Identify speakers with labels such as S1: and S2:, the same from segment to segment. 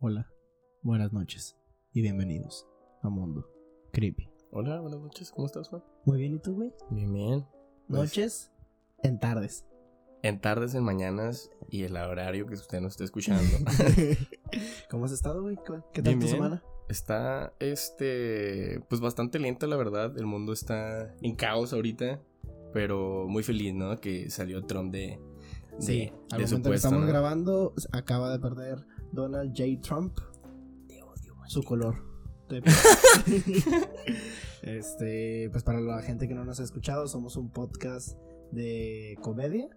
S1: Hola, buenas noches y bienvenidos a Mundo Creepy.
S2: Hola, buenas noches, ¿cómo estás, Juan?
S1: Muy bien, ¿y tú, güey?
S2: Bien, bien. Pues,
S1: Noches en tardes.
S2: En tardes, en mañanas y el horario que usted nos esté escuchando.
S1: ¿Cómo has estado, güey? ¿Qué tal
S2: Bien,
S1: tu
S2: bien.
S1: semana?
S2: está, este, pues bastante lenta, la verdad. El mundo está en caos ahorita, pero muy feliz, ¿no? Que salió Trump de, de,
S1: Sí,
S2: de
S1: al
S2: su
S1: momento que
S2: puesto,
S1: estamos
S2: ¿no?
S1: grabando, acaba de perder Donald J. Trump su color. este, pues para la gente que no nos ha escuchado, somos un podcast de comedia.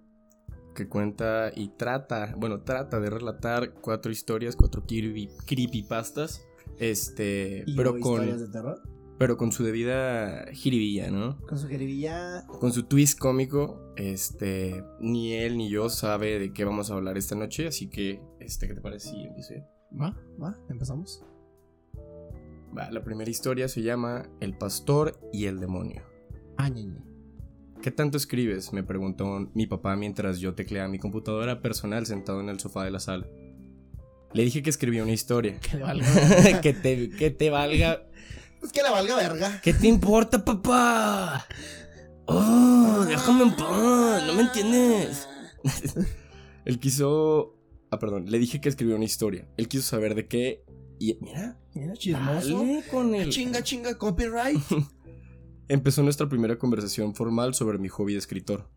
S2: Que cuenta y trata, bueno, trata de relatar cuatro historias, cuatro creepy, creepypastas. Este,
S1: Y
S2: pero
S1: o historias
S2: con,
S1: de terror.
S2: Pero con su debida jiribilla, ¿no?
S1: Con su jeribilla.
S2: con su twist cómico, este, ni él ni yo sabe de qué vamos a hablar esta noche, así que, este, ¿qué te parece si empiezo yo?
S1: Va, va, empezamos.
S2: Va, la primera historia se llama El pastor y el demonio.
S1: Ah, ñeñe.
S2: ¿Qué tanto escribes? me preguntó mi papá mientras yo tecleaba mi computadora personal sentado en el sofá de la sala. Le dije que escribía una historia.
S1: Que le valga.
S2: que, te, que te valga.
S1: Pues que le valga verga.
S2: ¿Qué te importa, papá? Oh, déjame en paz, no me entiendes. Él quiso. Ah, perdón. Le dije que escribió una historia. Él quiso saber de qué. Y mira,
S1: Mira, chismoso.
S2: dale con el.
S1: Chinga, chinga, copyright.
S2: Empezó nuestra primera conversación formal sobre mi hobby de escritor.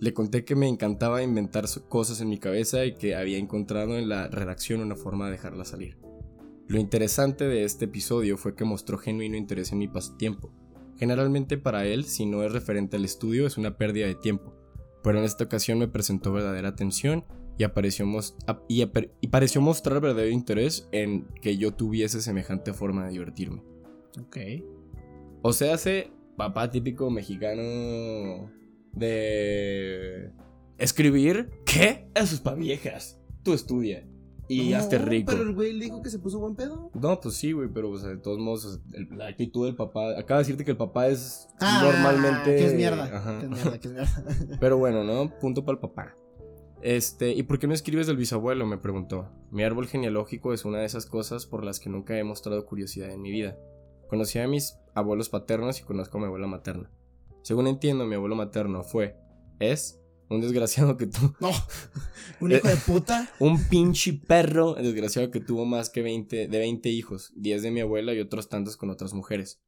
S2: Le conté que me encantaba inventar cosas en mi cabeza y que había encontrado en la redacción una forma de dejarla salir. Lo interesante de este episodio fue que mostró genuino interés en mi pasatiempo. Generalmente para él, si no es referente al estudio, es una pérdida de tiempo, pero en esta ocasión me presentó verdadera atención y, apareció y pareció mostrar verdadero interés en que yo tuviese semejante forma de divertirme.
S1: ok.
S2: O sea, hace papá típico mexicano de escribir. ¿Qué? Eso es para viejas. Tú estudia y
S1: No,
S2: hazte rico.
S1: Pero el güey le dijo que se puso buen pedo.
S2: No, pues sí, güey, pero o sea, de todos modos, el- la actitud del papá. Acaba de decirte que el papá es
S1: Ah,
S2: normalmente.
S1: Que es mierda.
S2: Ajá.
S1: Que es mierda, que es mierda.
S2: Pero bueno, ¿no? Punto para el papá. Este, ¿y por qué no escribes del bisabuelo? Me preguntó. Mi árbol genealógico es una de esas cosas por las que nunca he mostrado curiosidad en mi vida. Conocí a mis abuelos paternos y conozco a mi abuela materna. Según entiendo, mi abuelo materno fue, es, un desgraciado que tuvo,
S1: no. Un hijo de puta.
S2: un pinche perro desgraciado que tuvo más que 20, de 20 hijos, 10 de mi abuela y otros tantos con otras mujeres.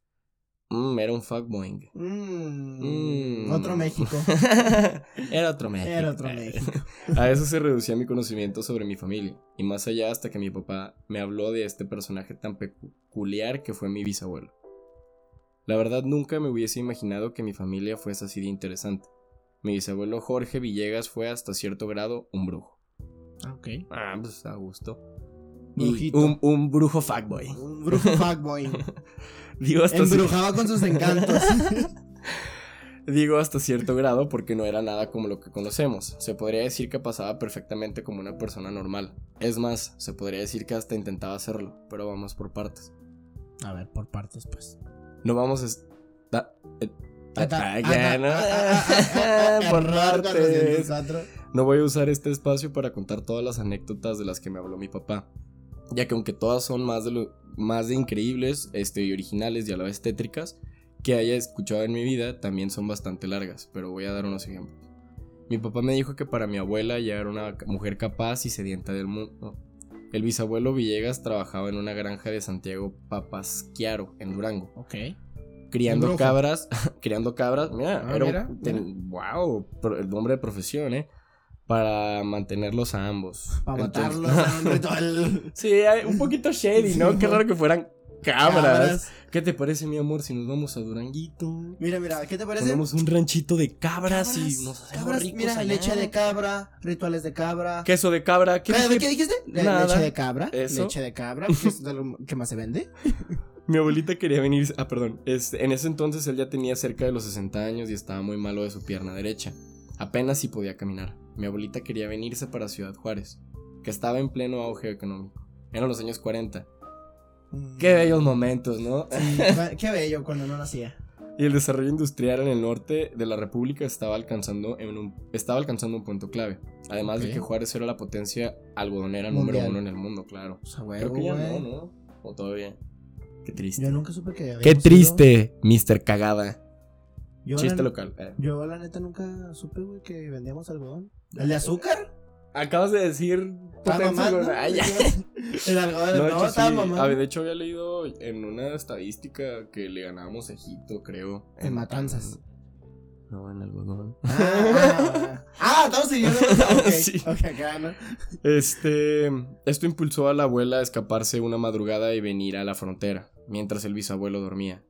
S2: Mmm, era un fuckboing.
S1: Mm,
S2: Mm.
S1: Otro México.
S2: Era otro México.
S1: Era otro México.
S2: A eso se reducía mi conocimiento sobre mi familia, y más allá hasta que mi papá me habló de este personaje tan peculiar que fue mi bisabuelo. La verdad nunca me hubiese imaginado que mi familia fuese así de interesante. Mi bisabuelo Jorge Villegas fue hasta cierto grado un brujo.
S1: ok.
S2: Ah, pues a gusto.
S1: Brujito.
S2: Y un, un brujo fuckboy.
S1: Un brujo fuckboy.
S2: Digo hasta,
S1: Embrujaba con sus encantos.
S2: digo hasta cierto grado porque no era nada como lo que conocemos. Se podría decir que pasaba perfectamente como una persona normal. Es más, se podría decir que hasta intentaba hacerlo, pero vamos por partes.
S1: A ver, por partes, pues.
S2: No vamos a... da- eh, Ya, ¿no? Por
S1: error
S2: partes.
S1: 404.
S2: No voy a usar este espacio para contar todas las anécdotas de las que me habló mi papá, ya que aunque todas son más de, lo, más de increíbles este, y originales y a la vez tétricas que haya escuchado en mi vida, también son bastante largas, pero voy a dar unos ejemplos. Mi papá me dijo que para mi abuela ya era una mujer capaz y sedienta del mundo. El bisabuelo Villegas trabajaba en una granja de Santiago Papasquiaro, en Durango
S1: Ok.
S2: Criando cabras, criando cabras, mira,
S1: Ah,
S2: era un-
S1: mira,
S2: ten- wow, el nombre de profesión, ¿eh? Para mantenerlos a ambos.
S1: Para
S2: Entonces-
S1: matarlos en un ritual.
S2: sí, un poquito shady,
S1: Sí,
S2: ¿no? Qué raro que fueran cabras. ¿Qué te parece, mi amor, si nos vamos a Duranguito?
S1: Mira, mira, ¿qué te parece?
S2: Ponemos un ranchito de cabras, y
S1: Cabras,
S2: nos hacemos
S1: cabras,
S2: ricos
S1: Mira,
S2: allá.
S1: leche de cabra, rituales de cabra.
S2: Queso de cabra. ¿Qué
S1: ¿Qué, dijiste?
S2: Nada.
S1: Leche de cabra.
S2: Eso.
S1: Leche de cabra, que es de lo que más se vende.
S2: Mi abuelita quería venir. Ah, perdón. Este, en ese entonces él ya tenía cerca de los 60 años y estaba muy malo de su pierna derecha. Apenas si podía caminar. Mi abuelita quería venirse para Ciudad Juárez, que estaba en pleno auge económico. Eran los años 40. Qué bellos momentos, ¿no?
S1: Sí, qué bello cuando no nacía.
S2: Y el desarrollo industrial en el norte de la República estaba alcanzando, en un, estaba alcanzando un punto clave. Además de que Juárez era la potencia algodonera número uno en el mundo, claro.
S1: O sea,
S2: Creo que ya
S1: güey.
S2: no, ¿no? O todavía. Qué triste.
S1: Yo nunca supe que
S2: Qué triste, Mr. Cagada.
S1: Yo,
S2: Chiste
S1: la,
S2: local. eh.
S1: yo la neta nunca supe, güey, que vendíamos algodón. ¿El de azúcar?
S2: Acabas de decir. Ay, ya.
S1: El algodón,
S2: No,
S1: no,
S2: de sí.
S1: mamando.
S2: A ver, de hecho, había leído en una estadística que le ganábamos a Egipto, creo.
S1: En matanzas.
S2: No, en algodón.
S1: Ah, ah, ah, estamos siguiendo. Ok,
S2: Sí.
S1: ok, acá, ¿no?
S2: Este. Esto impulsó a la abuela a escaparse una madrugada y venir a la frontera, mientras el bisabuelo dormía.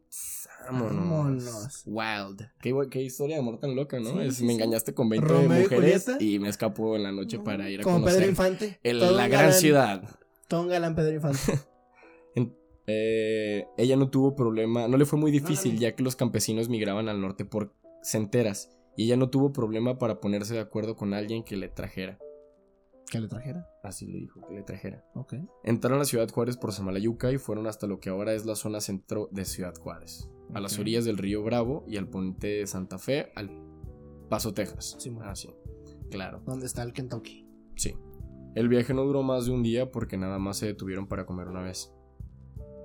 S2: Vámonos. Wild. Qué, historia de amor tan loca, ¿no?
S1: Sí,
S2: Es-
S1: sí,
S2: me
S1: sí.
S2: engañaste con 20
S1: Romeo y
S2: mujeres y me escapó en la noche para ir a
S1: Como
S2: conocer
S1: Pedro Infante.
S2: el- la gran
S1: galán-
S2: ciudad.
S1: Todo un galán Pedro Infante.
S2: En- eh, ella no tuvo problema, no le fue muy difícil
S1: no.
S2: ya que los campesinos migraban al norte por centeras y ella no tuvo problema para ponerse de acuerdo con alguien que le trajera.
S1: Que le trajera.
S2: Así le dijo, que le trajera.
S1: Ok.
S2: Entraron a Ciudad Juárez por Samalayuca y fueron hasta lo que ahora es la zona centro de Ciudad Juárez, a las orillas del río Bravo y al puente de Santa Fe, al Paso, Texas.
S1: Sí, bueno.
S2: ah, sí. Claro,
S1: ¿Dónde está el Kentucky?
S2: sí. El viaje no duró más de un día porque nada más se detuvieron para comer una vez.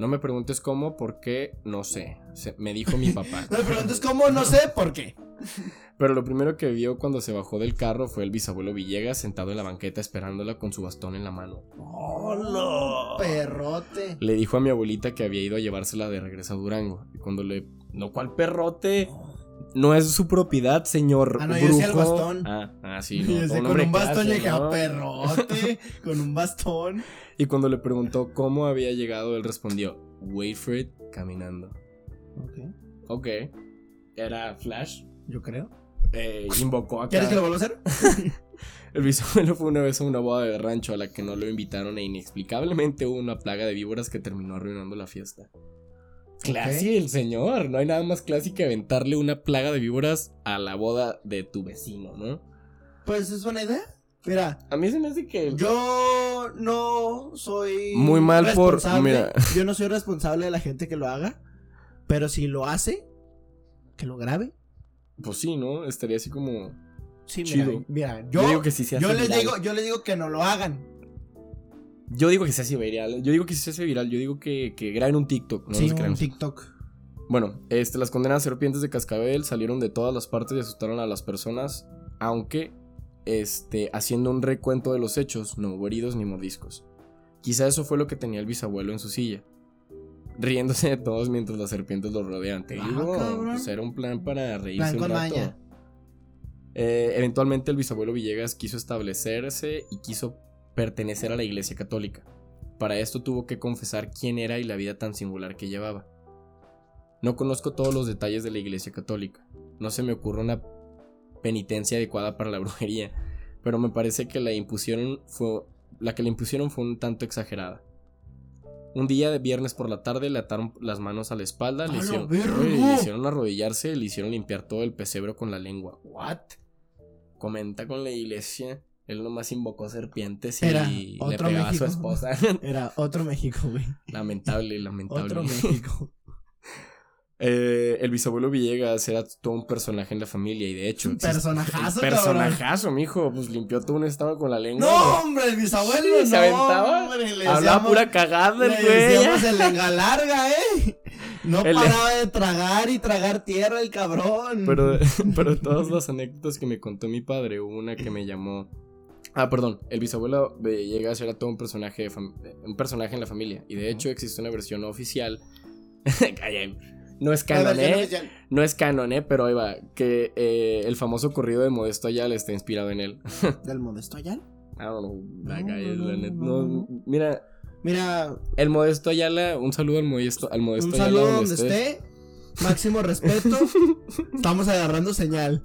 S2: No me preguntes cómo, porque no sé. Se- me dijo mi papá.
S1: No me preguntes cómo, no sé por qué.
S2: Pero lo primero que vio cuando se bajó del carro fue el bisabuelo Villegas sentado en la banqueta esperándola con su bastón en la mano.
S1: ¡Hola! Perrote.
S2: Le dijo a mi abuelita que había ido a llevársela de regreso a Durango. Y cuando le. No, ¿cuál perrote? No es su propiedad, señor.
S1: Ah, no, yo decía el
S2: brujo.
S1: bastón.
S2: Ah, ah, sí.
S1: Y
S2: no, un
S1: con un bastón yo dije,
S2: ¿no?
S1: "Ah, perrote, con un bastón.
S2: Y cuando le preguntó cómo había llegado, él respondió: it, caminando.
S1: Ok,
S2: Ok. Era Flash.
S1: yo creo.
S2: Eh, invocó a
S1: ¿Quieres que lo vuelva a hacer?
S2: El bisabuelo fue una vez a una boda de rancho a la que no lo invitaron e inexplicablemente hubo una plaga de víboras que terminó arruinando la fiesta. Classy el señor, no hay nada más classy que aventarle una plaga de víboras a la boda de tu vecino, ¿no?
S1: Pues es buena idea. Mira,
S2: A mí se me hace que...
S1: yo no soy
S2: Muy mal por- mira.
S1: Yo no soy responsable de la gente que lo haga, pero si lo hace, que lo grabe.
S2: Pues sí, ¿no? Estaría así como...
S1: Sí,
S2: Chido.
S1: mira, mira,
S2: Yo,
S1: yo,
S2: digo que sí se hace
S1: yo les
S2: viral.
S1: digo, yo les digo que no lo hagan.
S2: Yo digo que se hace viral. Yo digo que se hace viral. Yo digo que, que graben un TikTok. No
S1: sí, un
S2: creemos.
S1: TikTok.
S2: Bueno, este, las condenadas serpientes de cascabel salieron de todas las partes y asustaron a las personas, aunque, este, haciendo un recuento de los hechos, no hubo heridos ni mordiscos. Quizá eso fue lo que tenía el bisabuelo en su silla, riéndose de todos mientras las serpientes los rodean. Te
S1: Ah,
S2: digo, pues era un plan para reírse
S1: Plan
S2: un rato. Eh, eventualmente el bisabuelo Villegas quiso establecerse y quiso pertenecer a la iglesia católica. Para esto tuvo que confesar quién era y la vida tan singular que llevaba. No conozco todos los detalles de la iglesia católica. No se me ocurre una penitencia adecuada para la brujería, pero me parece que la impusieron fue la que le impusieron fue un tanto exagerada. Un día de viernes por la tarde le ataron las manos a la espalda,
S1: ¡A
S2: le hicieron, le hicieron arrodillarse, le hicieron limpiar todo el pesebre con la lengua. ¿What? Comenta con la iglesia. Él nomás invocó serpientes y
S1: Era
S2: le
S1: otro
S2: pegaba
S1: México.
S2: a su esposa.
S1: Era otro México, güey.
S2: lamentable, lamentable.
S1: Otro México.
S2: Eh, el bisabuelo Villegas era todo un personaje en la familia y de hecho.
S1: Un personajazo,
S2: un personajazo, mijo. Pues limpió todo un estado con la lengua.
S1: No, hombre, el bisabuelo
S2: Sí, se
S1: no,
S2: aventaba.
S1: hombre, le
S2: Hablaba
S1: decíamos-
S2: pura cagada el güey.
S1: el lenga larga, eh. No
S2: El-
S1: paraba de tragar y tragar tierra el cabrón.
S2: Pero, pero todas las anécdotas que me contó mi padre, hubo una que me llamó. Ah, perdón, el bisabuelo Villegas era todo un personaje, fam- un personaje en la familia. Y de hecho existe una versión oficial. No es canon, ¿eh? No es canon, ¿eh? Pero ahí va. Que eh, el famoso corrido de Modesto Ayala está inspirado en él.
S1: ¿Del Modesto Ayala?
S2: I don't know. that
S1: No,
S2: guy la mira,
S1: Mira,
S2: el Modesto Ayala, un saludo al Modesto, al Modesto
S1: un
S2: Ayala
S1: saludo
S2: donde
S1: donde
S2: estés.
S1: esté. Máximo respeto. Estamos agarrando señal.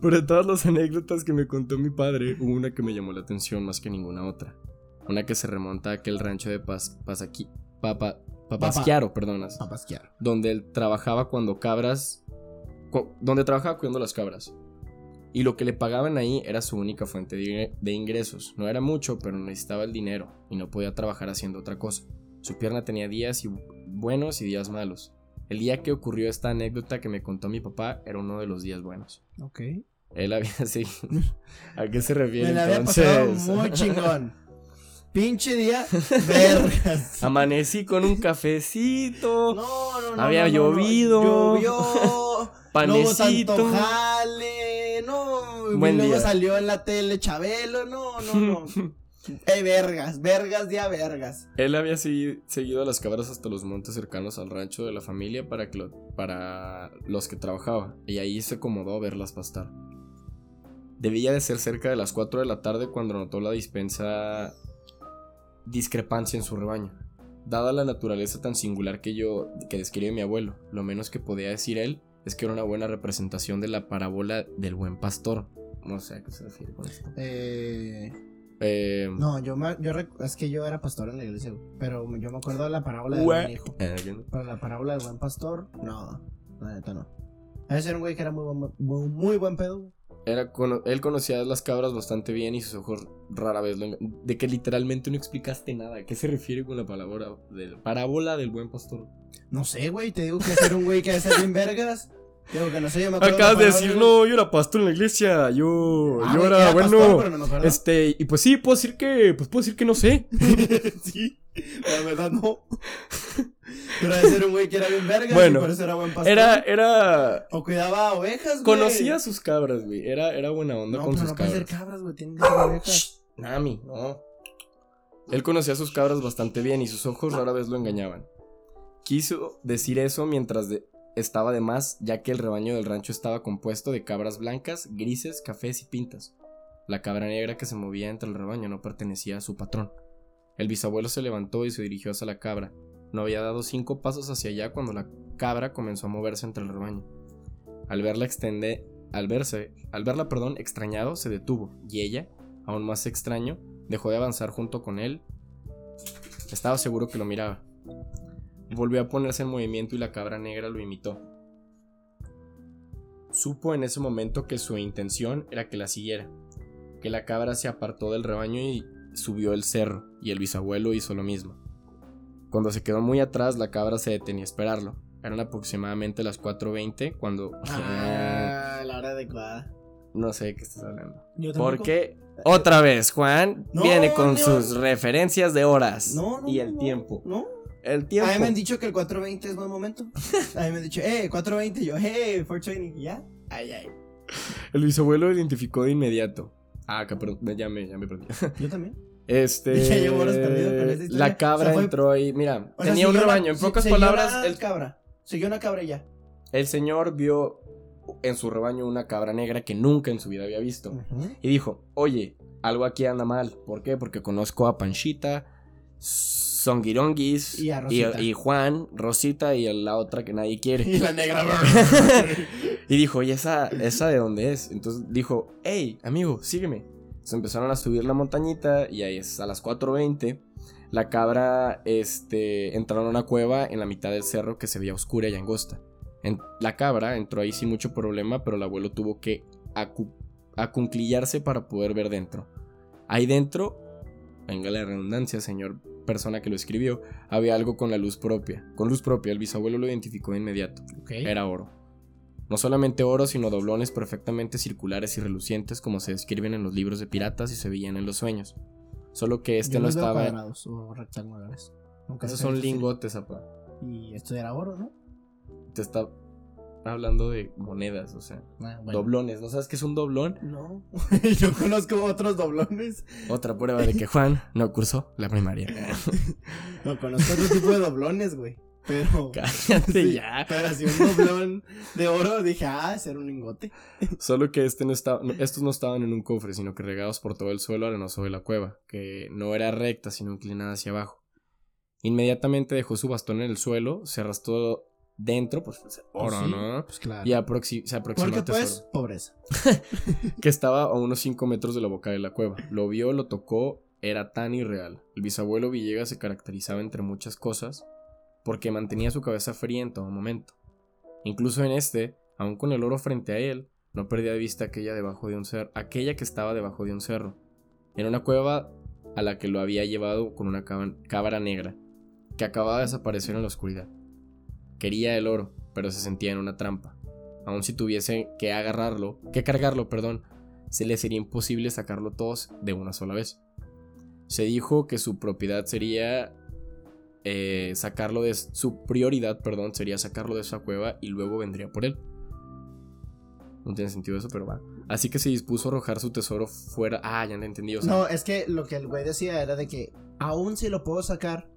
S2: Pero de todas las anécdotas que me contó mi padre, hubo una que me llamó la atención más que ninguna otra. Una que se remonta a aquel rancho de Pas, Pasaqui, Papa, Papasquiaro, perdonas.
S1: Papasquiar.
S2: Donde él trabajaba cuando cabras. cu- donde trabajaba cuidando las cabras. Y lo que le pagaban ahí era su única fuente de de ingresos. No era mucho, pero necesitaba el dinero y no podía trabajar haciendo otra cosa. Su pierna tenía días y buenos y días malos. El día que ocurrió esta anécdota que me contó mi papá era uno de los días buenos.
S1: Ok.
S2: Él había seguido. ¿A qué se refiere
S1: Me la había
S2: entonces?
S1: pasado muy chingón. Pinche día, vergas.
S2: Amanecí con un cafecito.
S1: No, no, no.
S2: Había
S1: no, no, no.
S2: llovido.
S1: Llovió.
S2: Panecito.
S1: No hubo tanto jale. No.
S2: Buen
S1: y luego
S2: día.
S1: salió en la tele Chabelo. No, no, no. Eh, vergas, vergas, día vergas.
S2: Él había segui- seguido a las cabras hasta los montes cercanos al rancho de la familia para, que lo- para los que trabajaba, y ahí se acomodó a verlas pastar. Debía de ser cerca de las 4 de la tarde cuando notó la dispensa discrepancia en su rebaño. Dada la naturaleza tan singular que yo que describe mi abuelo, lo menos que podía decir él es que era una buena representación de la parábola del buen pastor. No sé a qué se refiere con esto.
S1: Eh,
S2: Eh,
S1: no, yo, me, yo es que yo era pastor en la iglesia, pero yo me acuerdo de la parábola del buen hijo.
S2: eh, ¿qué no?
S1: Pero la parábola del buen pastor, no, la neta no. Ese era un güey que era muy buen, muy, muy buen pedo.
S2: Era él conocía las cabras bastante bien y sus ojos rara vez lo De que literalmente no explicaste nada. ¿A qué se refiere con la palabra del parábola del buen pastor?
S1: No sé, güey, te digo que ser un güey que ser bien vergas. Digo que no sé, yo me acuerdo
S2: Acabas de decir, no, yo era pastor en la iglesia. Yo,
S1: Ah,
S2: yo era, bueno.
S1: pastor, pero no me acuerdo.
S2: este, y pues sí, puedo decir que. Pues puedo decir que no sé.
S1: sí, la verdad no. Pero debe ser un güey que era bien vergas
S2: Bueno,
S1: y por eso era buen pastor.
S2: Era, era.
S1: O cuidaba ovejas, güey.
S2: Conocía a sus cabras, güey. Era, era buena onda
S1: No,
S2: con sus
S1: no puede ser
S2: cabras.
S1: cabras, güey, tienen que ser ovejas.
S2: Nami, no. Él conocía a sus cabras bastante bien y sus ojos rara vez lo engañaban. Quiso decir eso mientras de- estaba de más, ya que el rebaño del rancho estaba compuesto de cabras blancas, grises, cafés y pintas. La cabra negra que se movía entre el rebaño no pertenecía a su patrón. El bisabuelo se levantó y se dirigió hacia la cabra. No había dado cinco pasos hacia allá cuando la cabra comenzó a moverse entre el rebaño. Al verla extender, al verse, al verla, perdón, extrañado, se detuvo y ella, aún más extraño, dejó de avanzar junto con él. Estaba seguro que lo miraba. Volvió a ponerse en movimiento y la cabra negra lo imitó. Supo en ese momento que su intención era que la siguiera, que la cabra se apartó del rebaño y subió el cerro, y el bisabuelo hizo lo mismo. Cuando se quedó muy atrás, la cabra se detenía a esperarlo. Eran aproximadamente las 4.20 cuando...
S1: Ah, la hora adecuada.
S2: no sé de qué estás hablando.
S1: Yo.
S2: Porque otra vez Juan
S1: No,
S2: viene con
S1: no.
S2: sus referencias de horas
S1: No,
S2: y el tiempo.
S1: No.
S2: El
S1: A
S2: tiempo.
S1: mí me han dicho que el 420 es buen momento. A mí me han dicho, eh, 420. Y yo, eh, 420. ¿Ya? Ay, ay.
S2: El bisabuelo lo identificó de inmediato. Ah, que perdón, ya me, ya me perdí.
S1: Yo también.
S2: Este.
S1: Ya llevo horas perdido con historia.
S2: La cabra
S1: O sea, fue-
S2: entró ahí. Mira,
S1: O sea,
S2: tenía un rebaño. En pocas palabras,
S1: una
S2: el,
S1: cabra. Siguió una cabra ya.
S2: el señor vio en su rebaño una cabra negra que nunca en su vida había visto. Y dijo, oye, algo aquí anda mal. ¿Por qué? Porque conozco a Panchita, Songironguis
S1: Y
S2: y Juan, Rosita y la otra que nadie quiere.
S1: Y la negra.
S2: y dijo, oye, ¿esa, ¿esa de dónde es? Entonces dijo, hey, amigo, sígueme. Se empezaron a subir la montañita y ahí es a las 4.20. La cabra este, entraron a una cueva en la mitad del cerro que se veía oscura y angosta. En- la cabra entró ahí sin mucho problema, pero el abuelo tuvo que acu- acunclillarse para poder ver dentro. Ahí dentro, venga la redundancia, señor persona que lo escribió, había algo con la luz propia. Con luz propia, el bisabuelo lo identificó de inmediato. Era oro. No solamente oro, sino doblones perfectamente circulares y relucientes como se describen en los libros de piratas y se veían en los sueños. Solo que este
S1: Yo
S2: no estaba...
S1: cuadrados o rectangulares. Nunca
S2: Esos son lingotes, apa.
S1: Y esto era oro, ¿no?
S2: Te está hablando de monedas, o sea,
S1: Ah, bueno.
S2: doblones. ¿No sabes qué es un doblón?
S1: No. Yo conozco otros doblones.
S2: Otra prueba de que Juan no cursó la primaria.
S1: No, conozco otro tipo de doblones, güey. Pero.
S2: Cállate
S1: Sí,
S2: ya.
S1: Pero así un doblón de oro, dije, ah, ese era un lingote.
S2: Solo que este no estaba, no, estos no estaban en un cofre, sino que regados por todo el suelo arenoso de la cueva, que no era recta, sino inclinada hacia abajo. Inmediatamente dejó su bastón en el suelo, se arrastró dentro, pues, pues, oro,
S1: Pues sí,
S2: ¿no?
S1: Pues claro.
S2: Y aproxi- se aproximó
S1: Porque
S2: al tesoro,
S1: pues, pobreza.
S2: que estaba a unos 5 metros de la boca de la cueva. Lo vio, lo tocó, era tan irreal. El bisabuelo Villegas se caracterizaba entre muchas cosas porque mantenía su cabeza fría en todo momento. Incluso en este, aun con el oro frente a él, no perdía de vista aquella debajo de un cerro, aquella que estaba debajo de un cerro. En una cueva a la que lo había llevado con una cabra negra, que acababa de desaparecer en la oscuridad. Quería el oro, pero se sentía en una trampa. Aun si tuviese que agarrarlo, que cargarlo, perdón, se le sería imposible sacarlo todos de una sola vez. Se dijo que su propiedad sería eh, sacarlo de su prioridad, perdón, sería sacarlo de esa cueva y luego vendría por él. No tiene sentido eso, pero va. Así que se dispuso a arrojar su tesoro fuera. Ah, ya no entendí. O
S1: No, es que lo que el güey decía era de que aún si lo puedo sacar,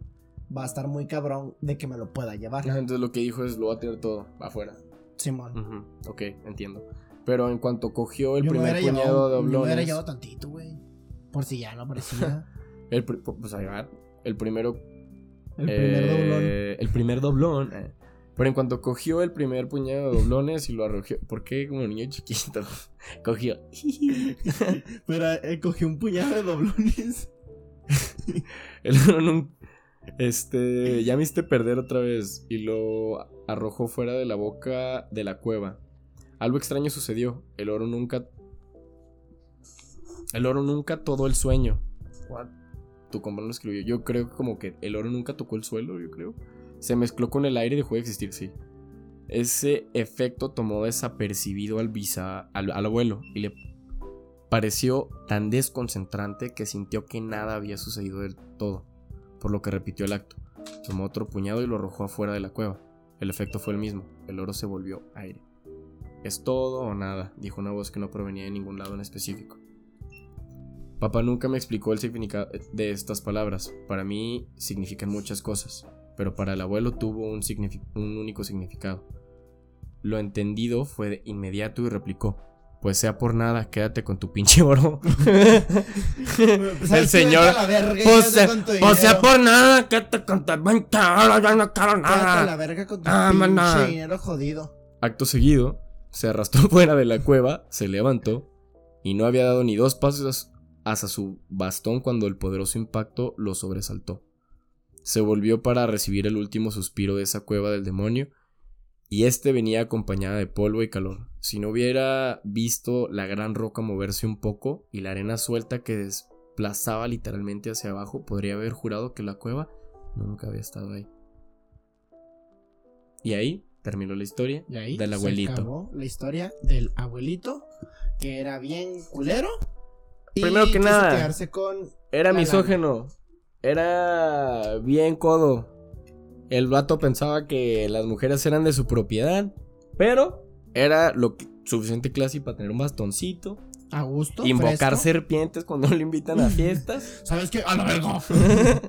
S1: va a estar muy cabrón de que me lo pueda llevar.
S2: Ah, Entonces lo que dijo es: lo va a tener todo afuera.
S1: Simón.
S2: Ujú, Ok, entiendo. Pero en cuanto cogió el
S1: Yo me
S2: primer puñado de
S1: llevado- Me hubiera
S2: doblones.
S1: llevado tantito, güey. Por si ya no aparecía.
S2: El, pri- pues ahí va, el primero.
S1: El primer
S2: eh,
S1: doblón.
S2: El primer doblón. eh. Pero en cuanto cogió el primer puñado de doblones y lo arrojó. ¿Por qué como niño chiquito? cogió.
S1: Pero eh, cogí un puñado de doblones.
S2: El oro nun- Este. Ya me viste perder otra vez. Y lo arrojó fuera de la boca de la cueva. Algo extraño sucedió. El oro nunca. El oro nunca todo el sueño. What? Tu compa lo escribió. Yo creo que como que el oro nunca tocó el suelo, yo creo. Se mezcló con el aire y dejó de existir, sí. Ese efecto tomó desapercibido al, bisa, al, al abuelo y le pareció tan desconcentrante que sintió que nada había sucedido del todo, por lo que repitió el acto. Tomó otro puñado y lo arrojó afuera de la cueva. El efecto fue el mismo, el oro se volvió aire. ¿Es todo o nada? dijo una voz que no provenía de ningún lado en específico. Papá nunca me explicó el significado de estas palabras. Para mí significan muchas cosas, pero para el abuelo tuvo un, único significado. Lo entendido fue de inmediato y replicó: Pues sea por nada, quédate con tu pinche oro. el señor. Pues, sea- pues sea por nada, quédate con tu pinche oro, yo no quiero
S1: Quédate a la
S2: nada.
S1: verga con tu
S2: Ah,
S1: pinche
S2: maná.
S1: dinero jodido.
S2: Acto seguido, se arrastró fuera de la cueva, se levantó y no había dado ni dos pasos hacia su bastón cuando el poderoso impacto lo sobresaltó. Se volvió para recibir el último suspiro de esa cueva del demonio y este venía acompañada de polvo y calor. Si no hubiera visto la gran roca moverse un poco y la arena suelta que desplazaba literalmente hacia abajo, podría haber jurado que la cueva nunca había estado ahí. Y ahí terminó la historia
S1: Y ahí
S2: del
S1: se
S2: abuelito.
S1: acabó la historia del abuelito, que era bien culero. y
S2: Primero que nada.
S1: quedarse con.
S2: Era
S1: La
S2: misógeno. Era bien codo. El vato pensaba que las mujeres eran de su propiedad. Pero era lo que, suficiente clase para tener un bastoncito.
S1: A gusto.
S2: invocar
S1: fresco.
S2: serpientes cuando lo invitan a fiestas.
S1: ¿Sabes qué? A la verga.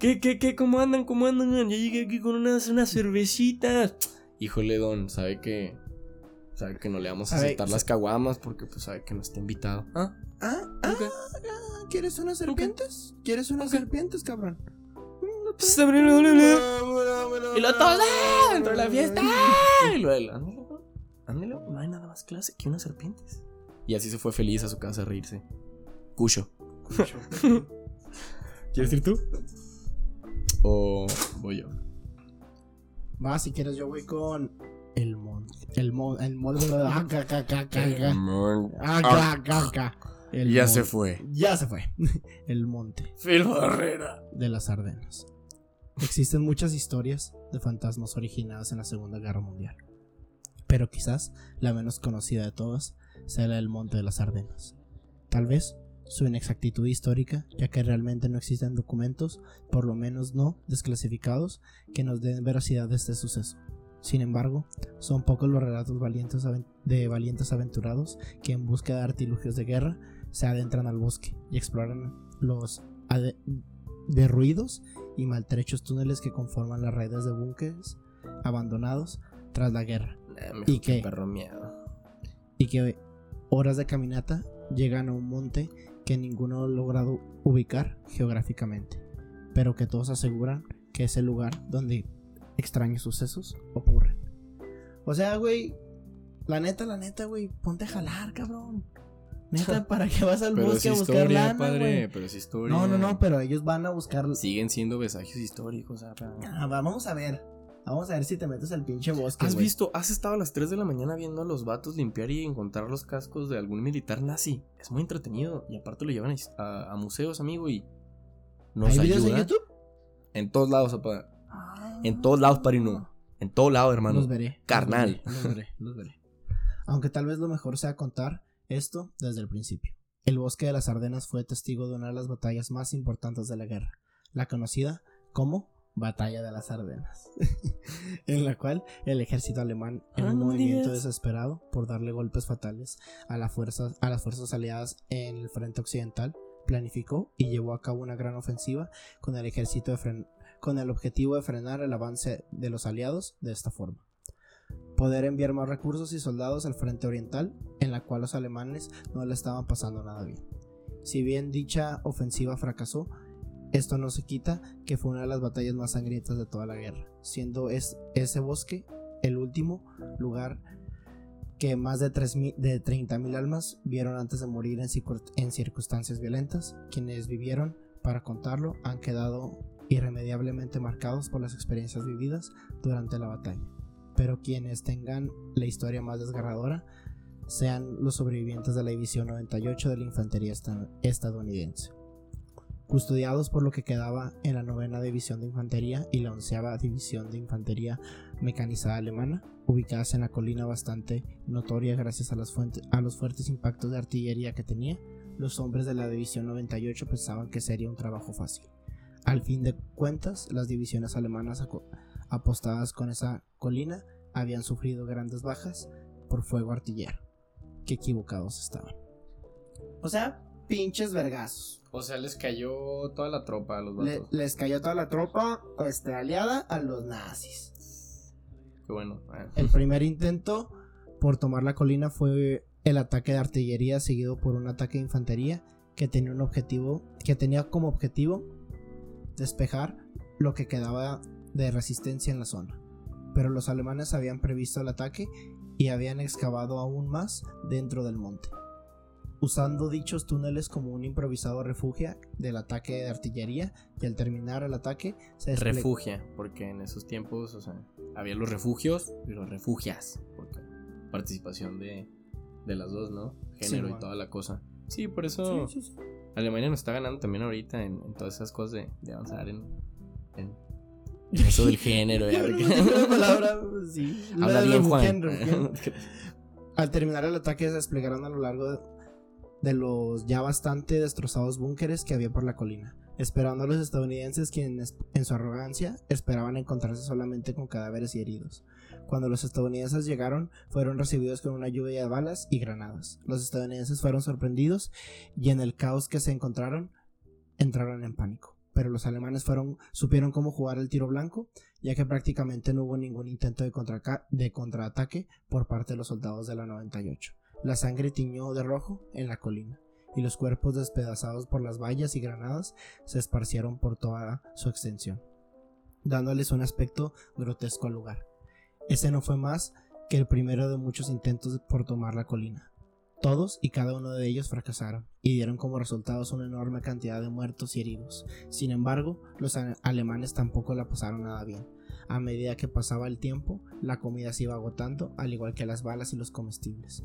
S2: ¿Qué, qué, qué? ¿Cómo andan? ¿Cómo andan? Yo llegué aquí con unas, unas cervecitas. Híjole, don, sabe que. Sabe que no le vamos a aceptar las caguamas porque pues sabe que no está invitado. ¿Ah?
S1: ¿Ah? Ah, ¿Quieres unas serpientes? ¿Quieres unas serpientes, cabrón?
S2: Y lo todo ¡ah! dentro de la fiesta. ¡ah! Y luego, ándale, ándale, no hay nada más clase que unas serpientes. Y así se fue feliz a su casa a reírse. Cucho. ¿Quieres ir tú? ¿O voy yo?
S1: Va, si quieres, yo voy con. El mon. El mon. El mon. Ah. Ah, ca. El
S2: Ya
S1: mon-
S2: se fue.
S1: Ya se fue. El monte
S2: Phil Barrera.
S1: de las Ardenas. Existen muchas historias de fantasmas originadas en la Segunda Guerra Mundial. Pero quizás la menos conocida de todas sea la del Monte de las Ardenas. Tal vez su inexactitud histórica, ya que realmente no existen documentos, por lo menos no desclasificados, que nos den veracidad de este suceso. Sin embargo, son pocos los relatos valientes de valientes aventurados que en busca de artilugios de guerra se adentran al bosque y exploran los derruidos y maltrechos túneles que conforman las redes de búnkeres abandonados tras la guerra ¿Y qué?
S2: Perro miedo.
S1: y que horas de caminata llegan a un monte que ninguno ha logrado ubicar geográficamente, pero que todos aseguran que es el lugar donde extraños sucesos ocurren. O sea, güey, la neta, la neta, güey, ponte a jalar, cabrón. Neta, ¿para qué vas al
S2: Pero es
S1: bosque a buscar
S2: historia,
S1: lana,
S2: padre.
S1: güey?
S2: Pero es historia.
S1: No, no, no, pero ellos van a buscar.
S2: Siguen siendo vestigios históricos. ah, pero-
S1: Ah, va, vamos a ver. Vamos a ver si te metes al pinche bosque.
S2: ¿Has visto? ¿Has estado a las 3 de la mañana viendo a los vatos limpiar y encontrar los cascos de algún militar nazi? Es muy entretenido. Y aparte lo llevan a, a- a museos, amigo, y nos
S1: ¿Hay videos en YouTube?
S2: En todos lados, papá.
S1: Ah,
S2: En todos lados, Parino. En todos lados, hermano.
S1: Los veré.
S2: Carnal.
S1: Los veré, los veré. Aunque tal vez lo mejor sea contar esto desde el principio. El bosque de las Ardenas fue testigo de una de las batallas más importantes de la guerra, la conocida como Batalla de las Ardenas, en la cual el ejército alemán, en
S2: Ah,
S1: un movimiento desesperado por darle golpes fatales a, la fuerza- a las fuerzas aliadas en el frente occidental, planificó y llevó a cabo una gran ofensiva con el ejército de fren- con el objetivo de frenar el avance de los aliados de esta forma. Poder enviar más recursos y soldados al frente oriental, en la cual los alemanes no le estaban pasando nada bien. Si bien dicha ofensiva fracasó, esto no se quita que fue una de las batallas más sangrientas de toda la guerra, siendo es- ese bosque el último lugar que más de, 3.000 de 30.000 almas vieron antes de morir en circunstancias violentas. Quienes vivieron para contarlo han quedado irremediablemente marcados por las experiencias vividas durante la batalla. Pero quienes tengan la historia más desgarradora sean los sobrevivientes de la División 98 de la Infantería esta- estadounidense. Custodiados por lo que quedaba en la novena División de Infantería y la onceava División de Infantería Mecanizada Alemana, ubicadas en la colina bastante notoria gracias a, a los fuertes impactos de artillería que tenía, los hombres de la División 98 pensaban que sería un trabajo fácil. Al fin de cuentas, las divisiones alemanas apostadas con esa colina habían sufrido grandes bajas por fuego artillero. Qué equivocados estaban. O sea, pinches vergazos.
S2: O sea, les cayó toda la tropa a los
S1: Le- les cayó toda la tropa este, aliada a los nazis.
S2: Qué bueno.
S1: El primer intento por tomar la colina fue el ataque de artillería seguido por un ataque de infantería que tenía un objetivo que tenía como objetivo despejar lo que quedaba de resistencia en la zona. Pero los alemanes habían previsto el ataque y habían excavado aún más dentro del monte, usando dichos túneles como un improvisado refugio del ataque de artillería y al terminar el ataque se
S2: Refugia, porque en esos tiempos, o sea, había los refugios y los refugias. Porque participación de, de las dos, ¿no? Género
S1: Sí,
S2: y toda la cosa. Sí, por eso
S1: Sí, sí, sí.
S2: Alemania nos está ganando también ahorita en, en todas esas cosas de, de avanzar en eso del género. ya,
S1: la palabra, pues, sí.
S2: Habla bien, Juan.
S1: Juan. Al terminar el ataque se desplegaron a lo largo de, de los ya bastante destrozados búnkeres que había por la colina, esperando a los estadounidenses quienes en su arrogancia esperaban encontrarse solamente con cadáveres y heridos. Cuando los estadounidenses llegaron, fueron recibidos con una lluvia de balas y granadas. Los estadounidenses fueron sorprendidos y en el caos que se encontraron, entraron en pánico. Pero los alemanes fueron, supieron cómo jugar el tiro blanco ya que prácticamente no hubo ningún intento de, contraataque por parte de los soldados de la 98. La sangre tiñó de rojo en la colina, y los cuerpos despedazados por las vallas y granadas se esparcieron por toda su extensión, dándoles un aspecto grotesco al lugar. Ese no fue más que el primero de muchos intentos por tomar la colina. Todos y cada uno de ellos fracasaron y dieron como resultados una enorme cantidad de muertos y heridos. Sin embargo, los alemanes tampoco la pasaron nada bien. A medida que pasaba el tiempo, la comida se iba agotando, al igual que las balas y los comestibles.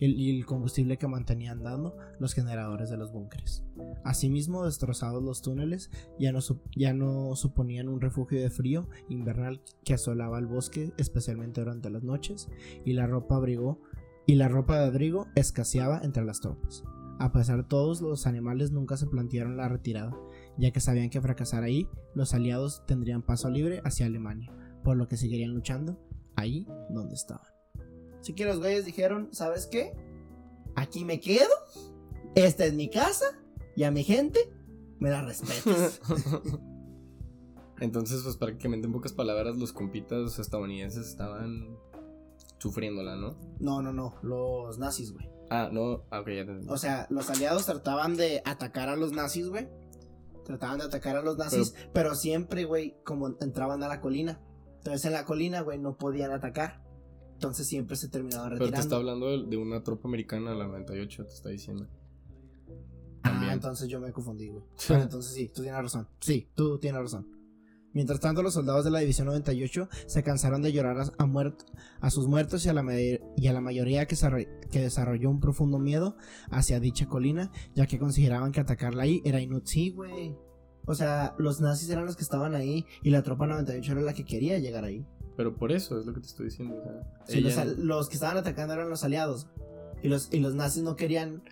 S1: Y el combustible que mantenían dando los generadores de los búnkeres. Asimismo, destrozados los túneles, ya no, ya no suponían un refugio de frío invernal que asolaba el bosque, especialmente durante las noches, y la ropa abrigó y la ropa de abrigo escaseaba entre las tropas. A pesar de todos, los animales nunca se plantearon la retirada, ya que sabían que fracasar ahí, los aliados tendrían paso libre hacia Alemania, por lo que seguirían luchando ahí donde estaban. Así que los güeyes dijeron, ¿sabes qué? Aquí me quedo, esta es mi casa, y a mi gente me la respetas.
S2: Entonces, pues prácticamente en pocas palabras, los compitas estadounidenses estaban sufriéndola, ¿no?
S1: no, no, no, los nazis, güey.
S2: Ah, no, ah, ok, ya te entendí.
S1: O sea, los aliados trataban de atacar a los nazis, güey. Trataban de atacar a los nazis, pero, siempre, güey, como entraban a la colina. Entonces en la colina, güey, no podían atacar. Entonces siempre se terminaban
S2: Pero te está
S1: retirando.
S2: hablando de, de una tropa americana, la 98, te está diciendo.
S1: Ah, entonces yo me confundí, güey. Bueno, entonces sí, tú tienes razón. Sí, tú tienes razón. Mientras tanto, los soldados de la División 98 se cansaron de llorar a, muert- a sus muertos y a la, y a la mayoría que, desarroll- que desarrolló un profundo miedo hacia dicha colina, ya que consideraban que atacarla ahí era inútil. Sí, güey. O sea, los nazis eran los que estaban ahí y la tropa 98 era la que quería llegar ahí.
S2: Pero por eso es lo que te estoy diciendo. O sea,
S1: Sí,
S2: ella-
S1: los que estaban atacando eran los aliados. Y los, y los nazis no querían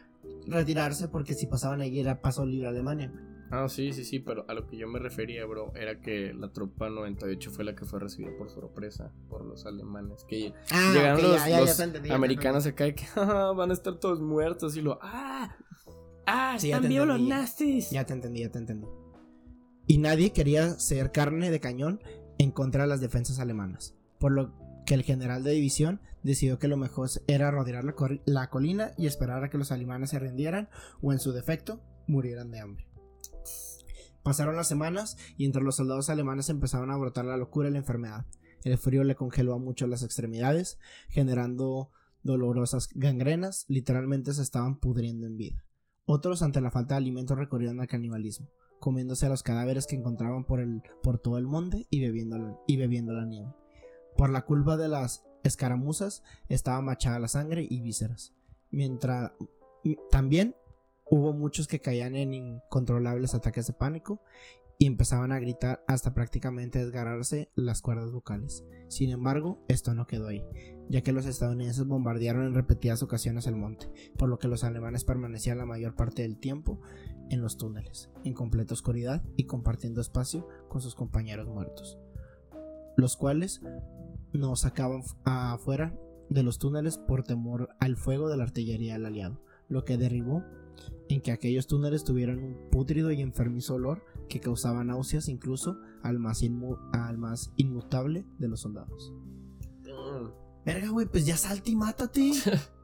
S1: retirarse porque si pasaban ahí era paso libre a Alemania.
S2: Ah, sí, sí, sí, pero a lo que yo me refería, bro, era que la tropa 98 fue la que fue recibida por sorpresa por los alemanes. Que
S1: Ah,
S2: llegaron los,
S1: ya, ya,
S2: los
S1: te entendí,
S2: americanos acá de que "Ah, van a estar todos muertos y lo, ah, ah,
S1: Sí,
S2: están los nazis.
S1: Ya te entendí, ya te entendí. Y nadie quería ser carne de cañón en contra de las defensas alemanas. Por lo que el general de división decidió que lo mejor era rodear la colina y esperar a que los alemanes se rindieran o en su defecto murieran de hambre. Pasaron las semanas y entre los soldados alemanes empezaron a brotar la locura y la enfermedad. El frío le congeló a muchos las extremidades, generando dolorosas gangrenas, literalmente se estaban pudriendo en vida. Otros, ante la falta de alimentos, recurrieron al canibalismo, comiéndose a los cadáveres que encontraban por, el, por todo el monte y bebiendo, la, y bebiendo la nieve. Por la culpa de las escaramuzas estaba machada la sangre y vísceras. Mientras también hubo muchos que caían en incontrolables ataques de pánico y empezaban a gritar hasta prácticamente desgarrarse las cuerdas vocales. Sin embargo, esto no quedó ahí, ya que los estadounidenses bombardearon en repetidas ocasiones el monte, por lo que los alemanes permanecían la mayor parte del tiempo en los túneles, en completa oscuridad y compartiendo espacio con sus compañeros muertos, los cuales no sacaban afuera de los túneles por temor al fuego de la artillería del aliado, lo que derivó en que aquellos túneles tuvieran un pútrido y enfermizo olor que causaba náuseas incluso al más, inmu- al más inmutable de los soldados.
S2: Mm,
S1: Verga, güey, pues ya salte y mátate.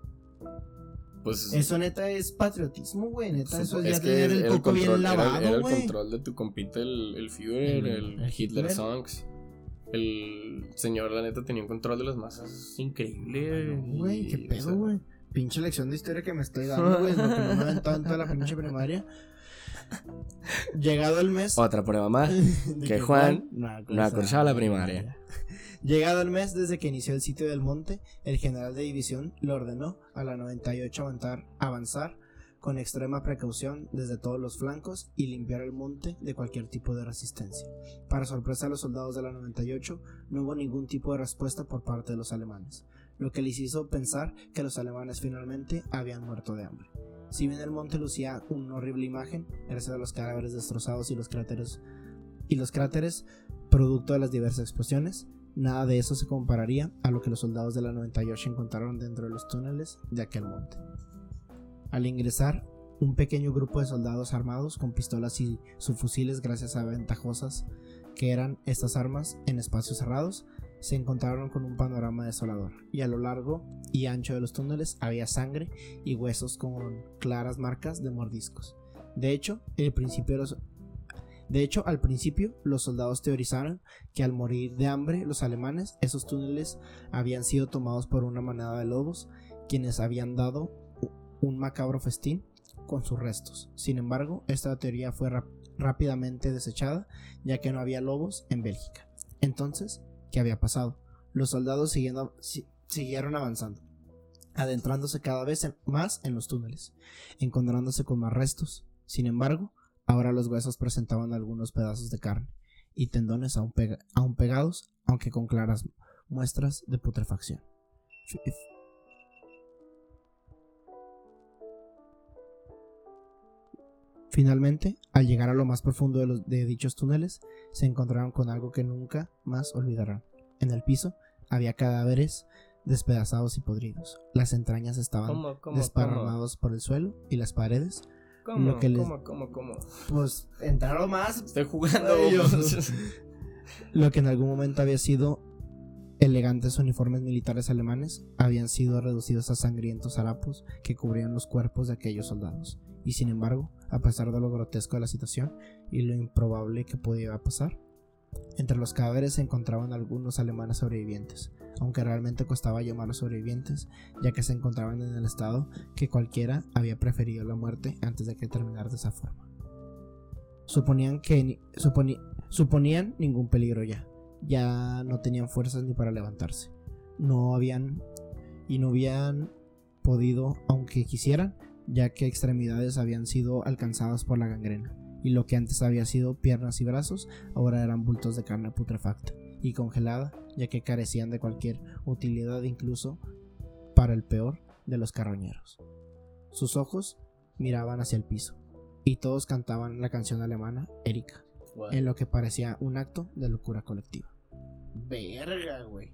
S2: Pues
S1: Eso neta es patriotismo, güey. Neta, eso
S2: supo-
S1: es ya tener el coco bien
S2: era-
S1: lavado,
S2: era el
S1: güey.
S2: control de tu compita, el, el Führer,
S1: El-
S2: el,
S1: el
S2: Hitler
S1: Hitler.
S2: Songs. El señor, la neta, tenía un control de las masas increíble.
S1: Güey, qué
S2: o
S1: pedo,
S2: sea,
S1: güey. Pinche lección de historia que me estoy dando, güey. Lo que no me aventó en toda la pinche primaria. Llegado el mes.
S2: Otra prueba más. que Juan
S1: no ha
S2: no ha cursado la primaria.
S1: Llegado el mes desde que inició el sitio del monte, el general de división le ordenó a la 98 avanzar, avanzar con extrema precaución desde todos los flancos y limpiar el monte de cualquier tipo de resistencia. Para sorpresa de los soldados de la 98, no hubo ningún tipo de respuesta por parte de los alemanes, lo que les hizo pensar que los alemanes finalmente habían muerto de hambre. Si bien el monte lucía una horrible imagen, gracias a los cadáveres destrozados y los cráteres y los cráteres producto de las diversas explosiones, nada de eso se compararía a lo que los soldados de la 98 encontraron dentro de los túneles de aquel monte. Al ingresar, un pequeño grupo de soldados armados con pistolas y subfusiles gracias a ventajosas que eran estas armas en espacios cerrados, se encontraron con un panorama desolador, y a lo largo y ancho de los túneles había sangre y huesos con claras marcas de mordiscos. De hecho, el principio de hecho, al principio los soldados teorizaron que al morir de hambre los alemanes, esos túneles habían sido tomados por una manada de lobos, quienes habían dado un macabro festín con sus restos. Sin embargo, esta teoría fue rápidamente desechada, ya que no había lobos en Bélgica. Entonces, ¿qué había pasado? Los soldados siguieron avanzando, adentrándose cada vez más en los túneles, encontrándose con más restos. Sin embargo, ahora los huesos presentaban algunos pedazos de carne y tendones aún pegados, aunque con claras muestras de putrefacción. Finalmente, al llegar a lo más profundo de, los, de dichos túneles, se encontraron con algo que nunca más olvidarán. En el piso había cadáveres despedazados y podridos. Las entrañas estaban
S2: ¿Cómo, cómo,
S1: desparramados por el suelo y las paredes.
S2: ¿Cómo,
S1: lo que les-
S2: cómo, cómo, cómo?
S1: Pues entraron más
S2: Estoy jugando.
S1: Dios. Lo que en algún momento había sido elegantes uniformes militares alemanes habían sido reducidos a sangrientos harapos que cubrían los cuerpos de aquellos soldados. Y sin embargo, a pesar de lo grotesco de la situación y lo improbable que podía pasar, entre los cadáveres se encontraban algunos alemanes sobrevivientes, aunque realmente costaba llamarlos sobrevivientes, ya que se encontraban en el estado que cualquiera había preferido la muerte antes de que terminar de esa forma. Suponían que ni- suponi- suponían ningún peligro ya. Ya no tenían fuerzas ni para levantarse. No habían y no habían podido, aunque quisieran, ya que extremidades habían sido alcanzadas por la gangrena y lo que antes había sido piernas y brazos ahora eran bultos de carne putrefacta y congelada, ya que carecían de cualquier utilidad incluso para el peor de los carroñeros. Sus ojos miraban hacia el piso, y todos cantaban la canción alemana Erika, en lo que parecía un acto de locura colectiva.
S3: Verga, güey.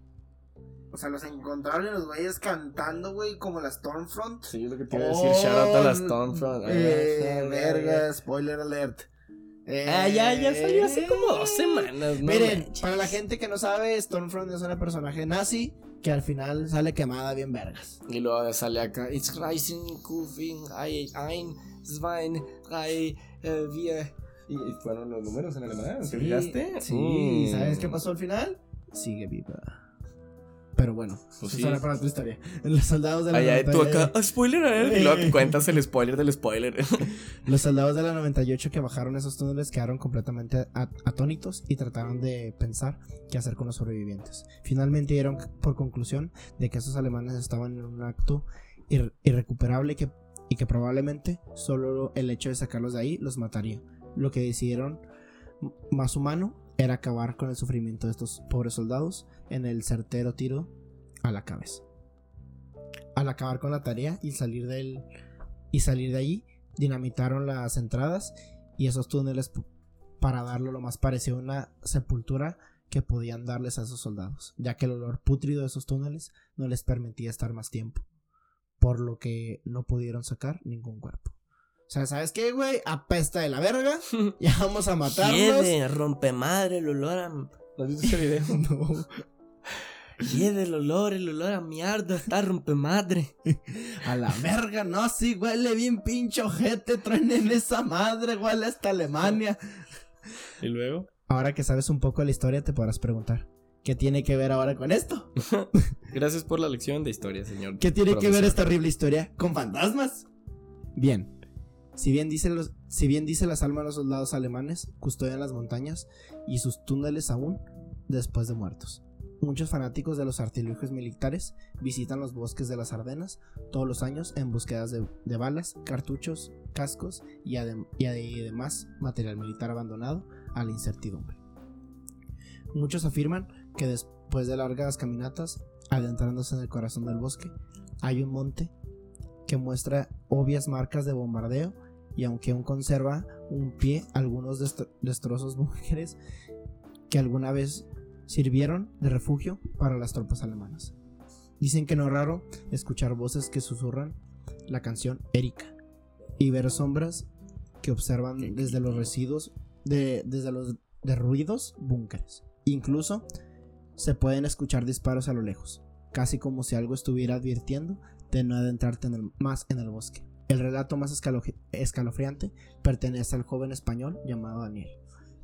S3: O sea, los encontraron y los güeyes cantando, güey, como la Stormfront.
S2: Sí, es lo que te iba a decir. Shout out a la Stormfront.
S3: Eh, verga, spoiler alert.
S2: Ah, ya, ya salió hace como dos semanas, ¿no?
S1: Miren,
S2: manches.
S1: para la gente que no sabe, Stormfront es una personaje nazi que al final sale quemada bien vergas.
S2: Y luego sale acá. It's rising, Kufing, ein, zwei, drei, eh. Y y fueron los números en alemán. ¿Te fijaste?
S1: Sí,
S2: Mm.
S1: ¿sabes qué pasó al final? Sigue viva. Pero bueno,
S2: Pues
S1: eso
S2: sí.
S1: será para otra historia. Los soldados de la
S2: Allá y tú
S1: 98
S2: acá, "Ah, spoiler alert", Y luego cuentas el spoiler del spoiler.
S1: Los soldados de la 98 que bajaron esos túneles quedaron completamente atónitos y trataron de pensar qué hacer con los sobrevivientes. Finalmente dieron por conclusión de que esos alemanes estaban en un acto irre- irrecuperable y que, y que probablemente solo el hecho de sacarlos de ahí los mataría. Lo que decidieron más humano era acabar con el sufrimiento de estos pobres soldados en el certero tiro a la cabeza. Al acabar con la tarea y salir del y salir de allí, dinamitaron las entradas y esos túneles para darlo lo más parecido a una sepultura que podían darles a esos soldados, ya que el olor pútrido de esos túneles no les permitía estar más tiempo, por lo que no pudieron sacar ningún cuerpo. O sea, ¿sabes qué, güey? Apesta de la verga, ya vamos a matarlos.
S2: Hiede, rompe madre, el olor a. ¿No has visto ese video?
S1: No.
S2: Hiede el olor, el olor a mierda, está rompe madre.
S1: A la verga, no, sí, huele bien pinche ojete, traen en esa madre, huele hasta Alemania.
S2: ¿Y luego?
S1: Ahora que sabes un poco de la historia, te podrás preguntar, ¿qué tiene que ver ahora con esto?
S2: Gracias por la lección de historia, señor.
S1: ¿Qué tiene que ver esta horrible historia con fantasmas? Bien, si bien dice, los, si bien dice las almas de los soldados alemanes, custodian las montañas y sus túneles aún después de muertos. Muchos fanáticos de los artilugios militares visitan los bosques de las Ardenas todos los años en búsquedas de, balas, cartuchos, cascos y, adem- y ade- y demás material militar abandonado a la incertidumbre. Muchos afirman que después de largas caminatas, adentrándose en el corazón del bosque, hay un monte que muestra obvias marcas de bombardeo y aunque aún conserva un pie algunos destro- destrozos búnkeres que alguna vez sirvieron de refugio para las tropas alemanas. Dicen que no es raro escuchar voces que susurran la canción Erika y ver sombras que observan desde los residuos de, desde los derruidos búnkeres. Incluso se pueden escuchar disparos a lo lejos, casi como si algo estuviera advirtiendo de no adentrarte más en el bosque. El relato más escalo- escalofriante pertenece al joven español llamado Daniel,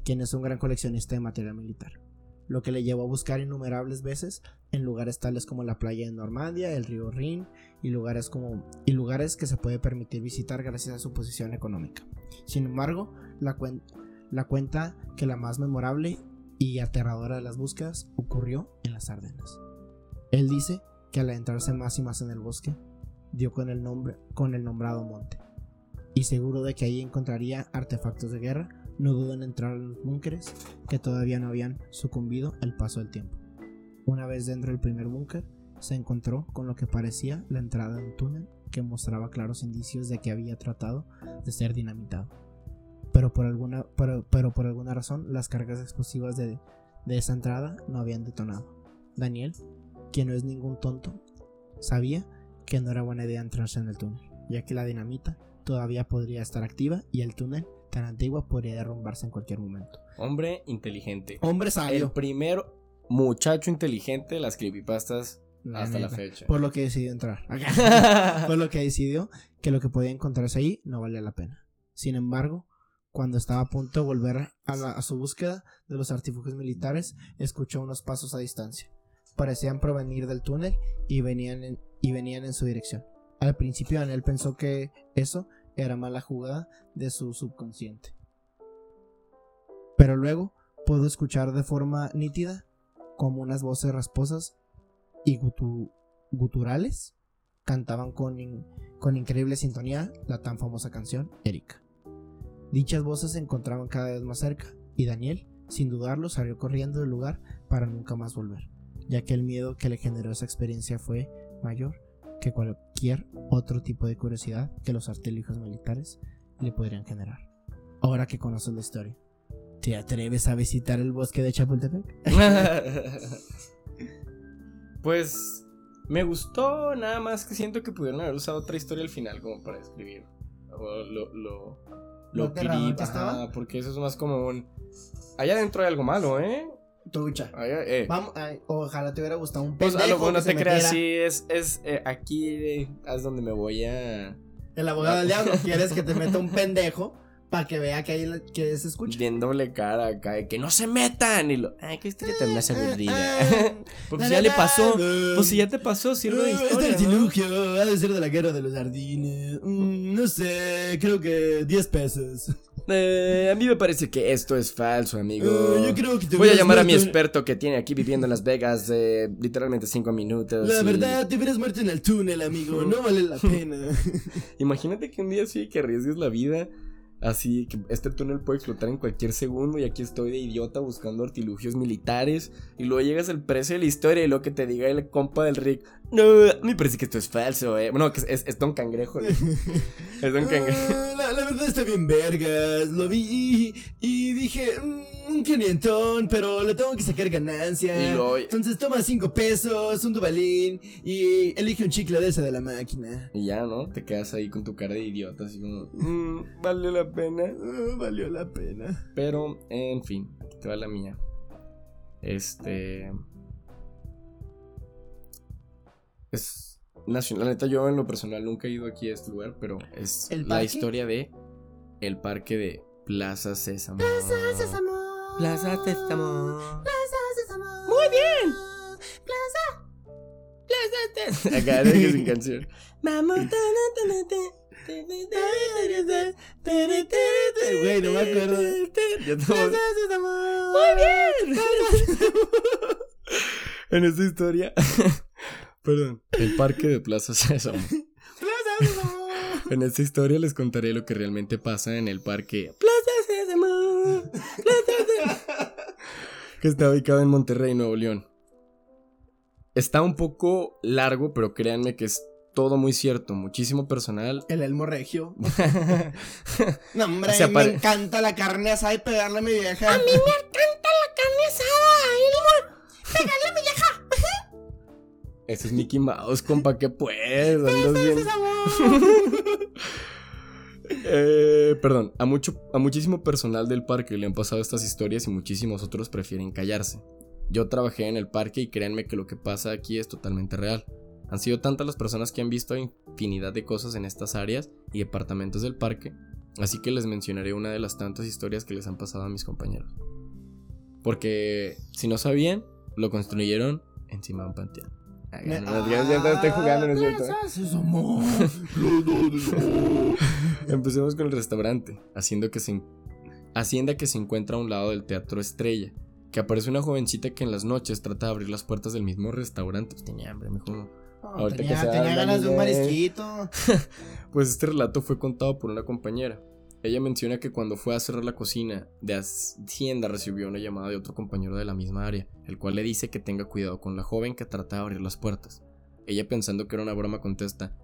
S1: quien es un gran coleccionista de material militar, lo que le llevó a buscar innumerables veces en lugares tales como la playa de Normandía, el río Rin y lugares como y lugares que se puede permitir visitar gracias a su posición económica. Sin embargo, la cuenta que la más memorable y aterradora de las búsquedas ocurrió en las Ardenas. Él dice que al adentrarse más y más en el bosque, dio con el nombre con el nombrado monte. Y seguro de que ahí encontraría artefactos de guerra, no dudó en entrar en los búnkeres que todavía no habían sucumbido al paso del tiempo. Una vez dentro del primer búnker, se encontró con lo que parecía la entrada de un túnel que mostraba claros indicios de que había tratado de ser dinamitado. Pero por alguna, pero, pero por alguna razón las cargas explosivas de, de esa entrada no habían detonado. Daniel, quien no es ningún tonto, sabía que no era buena idea entrarse en el túnel, ya que la dinamita todavía podría estar activa y el túnel tan antiguo podría derrumbarse en cualquier momento.
S2: Hombre inteligente.
S1: Hombre
S2: El
S1: sabio.
S2: primer muchacho inteligente de las creepypastas
S1: La
S2: hasta la fecha.
S1: Por lo que decidió entrar. Por lo que decidió que lo que podía encontrarse ahí no valía la pena. Sin embargo, cuando estaba a punto de volver a, la- a su búsqueda de los artilugios militares, escuchó unos pasos a distancia. Parecían provenir del túnel y venían en, y venían en su dirección. Al principio Daniel pensó que eso era mala jugada de su subconsciente. Pero luego pudo escuchar de forma nítida como unas voces rasposas y gutu- guturales cantaban con, con increíble sintonía la tan famosa canción Erika. Dichas voces se encontraban cada vez más cerca, y Daniel, sin dudarlo, salió corriendo del lugar para nunca más volver, ya que el miedo que le generó esa experiencia fue mayor que cualquier otro tipo de curiosidad que los artilugios militares le podrían generar. Ahora que conoces la historia, ¿te atreves a visitar el bosque de Chapultepec?
S2: pues me gustó, nada más que siento que pudieron haber usado otra historia al final como para escribir. O lo, lo,
S1: ¿Lo
S2: lo
S1: estaba?
S2: ajá, porque eso es más como un... Allá adentro hay algo malo, ¿eh?
S1: Trucha.
S2: Allá, eh.
S1: Vamos, ay, ojalá te hubiera gustado un
S2: Pues
S1: pendejo
S2: a lo bueno
S1: que
S2: te creas, sí, es, es eh, aquí eh, es donde me voy a...
S1: El abogado del diablo, quieres que te meta un pendejo para que vea que ahí que se escucha.
S2: Viéndole cara acá, de que no se metan. Y lo, ay, qué historia tan más aburrida.
S1: ah,
S2: pues
S1: la,
S2: ya
S1: la,
S2: le pasó. Pues si ya te pasó, sirve de
S1: Ah,
S2: historia.
S1: Este
S2: ¿no?
S1: artilugio ha de ser de la guerra de los jardines. Mm, no sé, creo que 10 pesos.
S2: Eh, a mí me parece que esto es falso, amigo.
S1: Eh, yo creo que te
S2: Voy a llamar a mi experto que tiene aquí viviendo en Las Vegas eh, literalmente cinco minutos.
S1: La
S2: y-
S1: verdad, te hubieras muerto en el túnel, amigo. No vale la pena.
S2: Imagínate que un día sí que arriesgues la vida. Así que este túnel puede explotar en cualquier segundo y aquí estoy de idiota buscando artilugios militares y luego llegas al precio de la historia y lo que te diga el compa del Rick, no, me parece que esto es falso, eh. Bueno, que es, es, es Don Cangrejo. ¿no? es Don Cangrejo.
S1: Ah, la, la verdad está bien vergas. Lo vi y dije, mm, un quinientón, pero le tengo que sacar ganancia.
S2: Y luego-
S1: Entonces toma cinco pesos, un dubalín y elige un chicle de esa de la máquina.
S2: Y ya, ¿no? Te quedas ahí con tu cara de idiota, así como, "Mm, vale la pena.
S1: Ah, valió la pena.
S2: Pero, en fin, te va la mía. Este. Es nacional. La neta, yo en lo personal nunca he ido aquí a este lugar, pero es
S1: ¿El
S2: la historia de el parque de Plaza Sésamo.
S1: Sésamo.
S2: Plaza Sésamo.
S1: Plaza Sésamo.
S2: Muy bien.
S1: Plaza.
S2: Plaza Sésamo. Acá de que sin canción. Vamos.
S1: Güey, no me acuerdo.
S2: Te
S1: Plaza Sésamo.
S2: Muy bien. en esta historia. Perdón. El parque de Plaza Sésamo.
S1: Plaza Sésamo.
S2: En esta historia les contaré lo que realmente pasa en el parque Plaza Sésamo. Plaza Sésamo. que está ubicado en Monterrey, Nuevo León. Está un poco largo, pero créanme que es todo muy cierto. Muchísimo personal.
S1: El Elmo Regio. No, hombre, me encanta la carne asada y pegarle a mi vieja. A mí
S2: Ese es Mickey Mouse, compa, que pues. Andas bien. Eh, perdón, a, mucho, a muchísimo personal del parque le han pasado estas historias y muchísimos otros prefieren callarse. Yo trabajé en el parque y créanme que lo que pasa aquí es totalmente real. Han sido tantas las personas que han visto infinidad de cosas en estas áreas y departamentos del parque, así que les mencionaré una de las tantas historias que les han pasado a mis compañeros. Porque si no sabían, lo construyeron encima de un panteón. Ay, no, no, ya- ya estoy jugando, ¿no es cierto?
S1: Plaza Sésamo.
S2: Empecemos con el restaurante, haciendo que se en- hacienda que se encuentra a un lado del Teatro Estrella, que aparece una jovencita que en las noches trata de abrir las puertas del mismo restaurante. Pues tenía hambre, mejor.
S1: No,
S2: Ahorita que
S1: tenía tenía ganas de un marisquito.
S2: Pues este relato fue contado por una compañera. Ella menciona que cuando fue a cerrar la cocina de Hacienda recibió una llamada de otro compañero de la misma área, el cual le dice que tenga cuidado con la joven que trata de abrir las puertas. Ella pensando que era una broma contesta,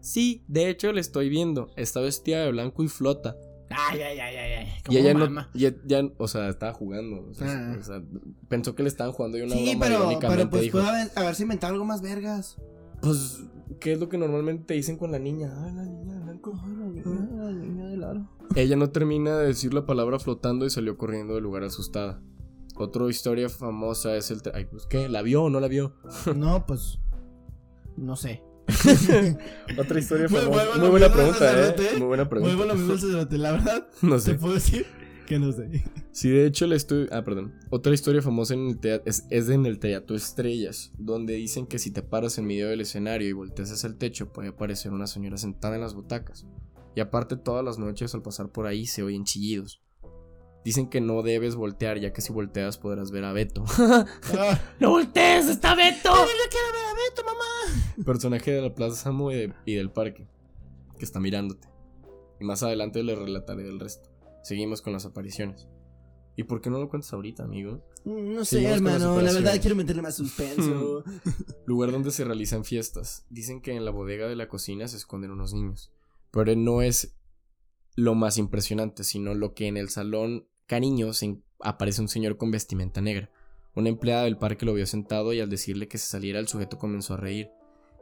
S2: Sí, de hecho le estoy viendo, está vestida de blanco y flota.
S1: Ay, ay, ay, ay, ay.
S2: Y
S1: ¿Cómo
S2: ella no,
S1: mama?
S2: y ella- ya, o sea, estaba jugando. O sea,
S1: Ah.
S2: o sea, pensó que le estaban jugando y una
S1: Sí,
S2: broma
S1: pero,
S2: irónicamente
S1: pero pues
S2: dijo,
S1: pudo haber, haberse inventado algo más vergas.
S2: Pues, ¿qué es lo que normalmente te dicen con la niña? Ay, la niña de blanco.
S1: la niña.
S2: Ella no termina de decir la palabra flotando y salió corriendo del lugar asustada. Otra historia famosa es el... te- Ay, pues, ¿qué? ¿La vio o no la vio?
S1: No, pues. No sé.
S2: Otra historia famosa. Muy buena
S1: muy
S2: pregunta, ¿eh? Muy buena pregunta.
S1: Muy bueno, mi sacerdote. La verdad,
S2: No
S1: te
S2: sé.
S1: puedo decir que no sé.
S2: Sí, de hecho, le estoy. Ah, perdón. Otra historia famosa en el teatro, es, es en el Teatro Estrellas, donde dicen que si te paras en medio del escenario y volteas hacia el techo, puede aparecer una señora sentada en las butacas. Y aparte, todas las noches al pasar por ahí se oyen chillidos. Dicen que no debes voltear, ya que si volteas podrás ver a Beto.
S1: Ah,
S2: ¡No voltees! ¡Está Beto!
S1: ¡Yo quiero ver a Beto, mamá!
S2: Personaje de la Plaza Samo y, de- y del parque, que está mirándote. Y más adelante le relataré del resto. Seguimos con las apariciones. ¿Y por qué no lo cuentas ahorita, amigo?
S1: No sé,
S2: Seguimos
S1: hermano. La verdad quiero meterle más suspenso.
S2: Lugar donde se realizan fiestas. Dicen que en la bodega de la cocina se esconden unos niños. Pero no es lo más impresionante, sino lo que en el salón cariño aparece un señor con vestimenta negra. Una empleada del parque lo vio sentado y al decirle que se saliera el sujeto comenzó a reír.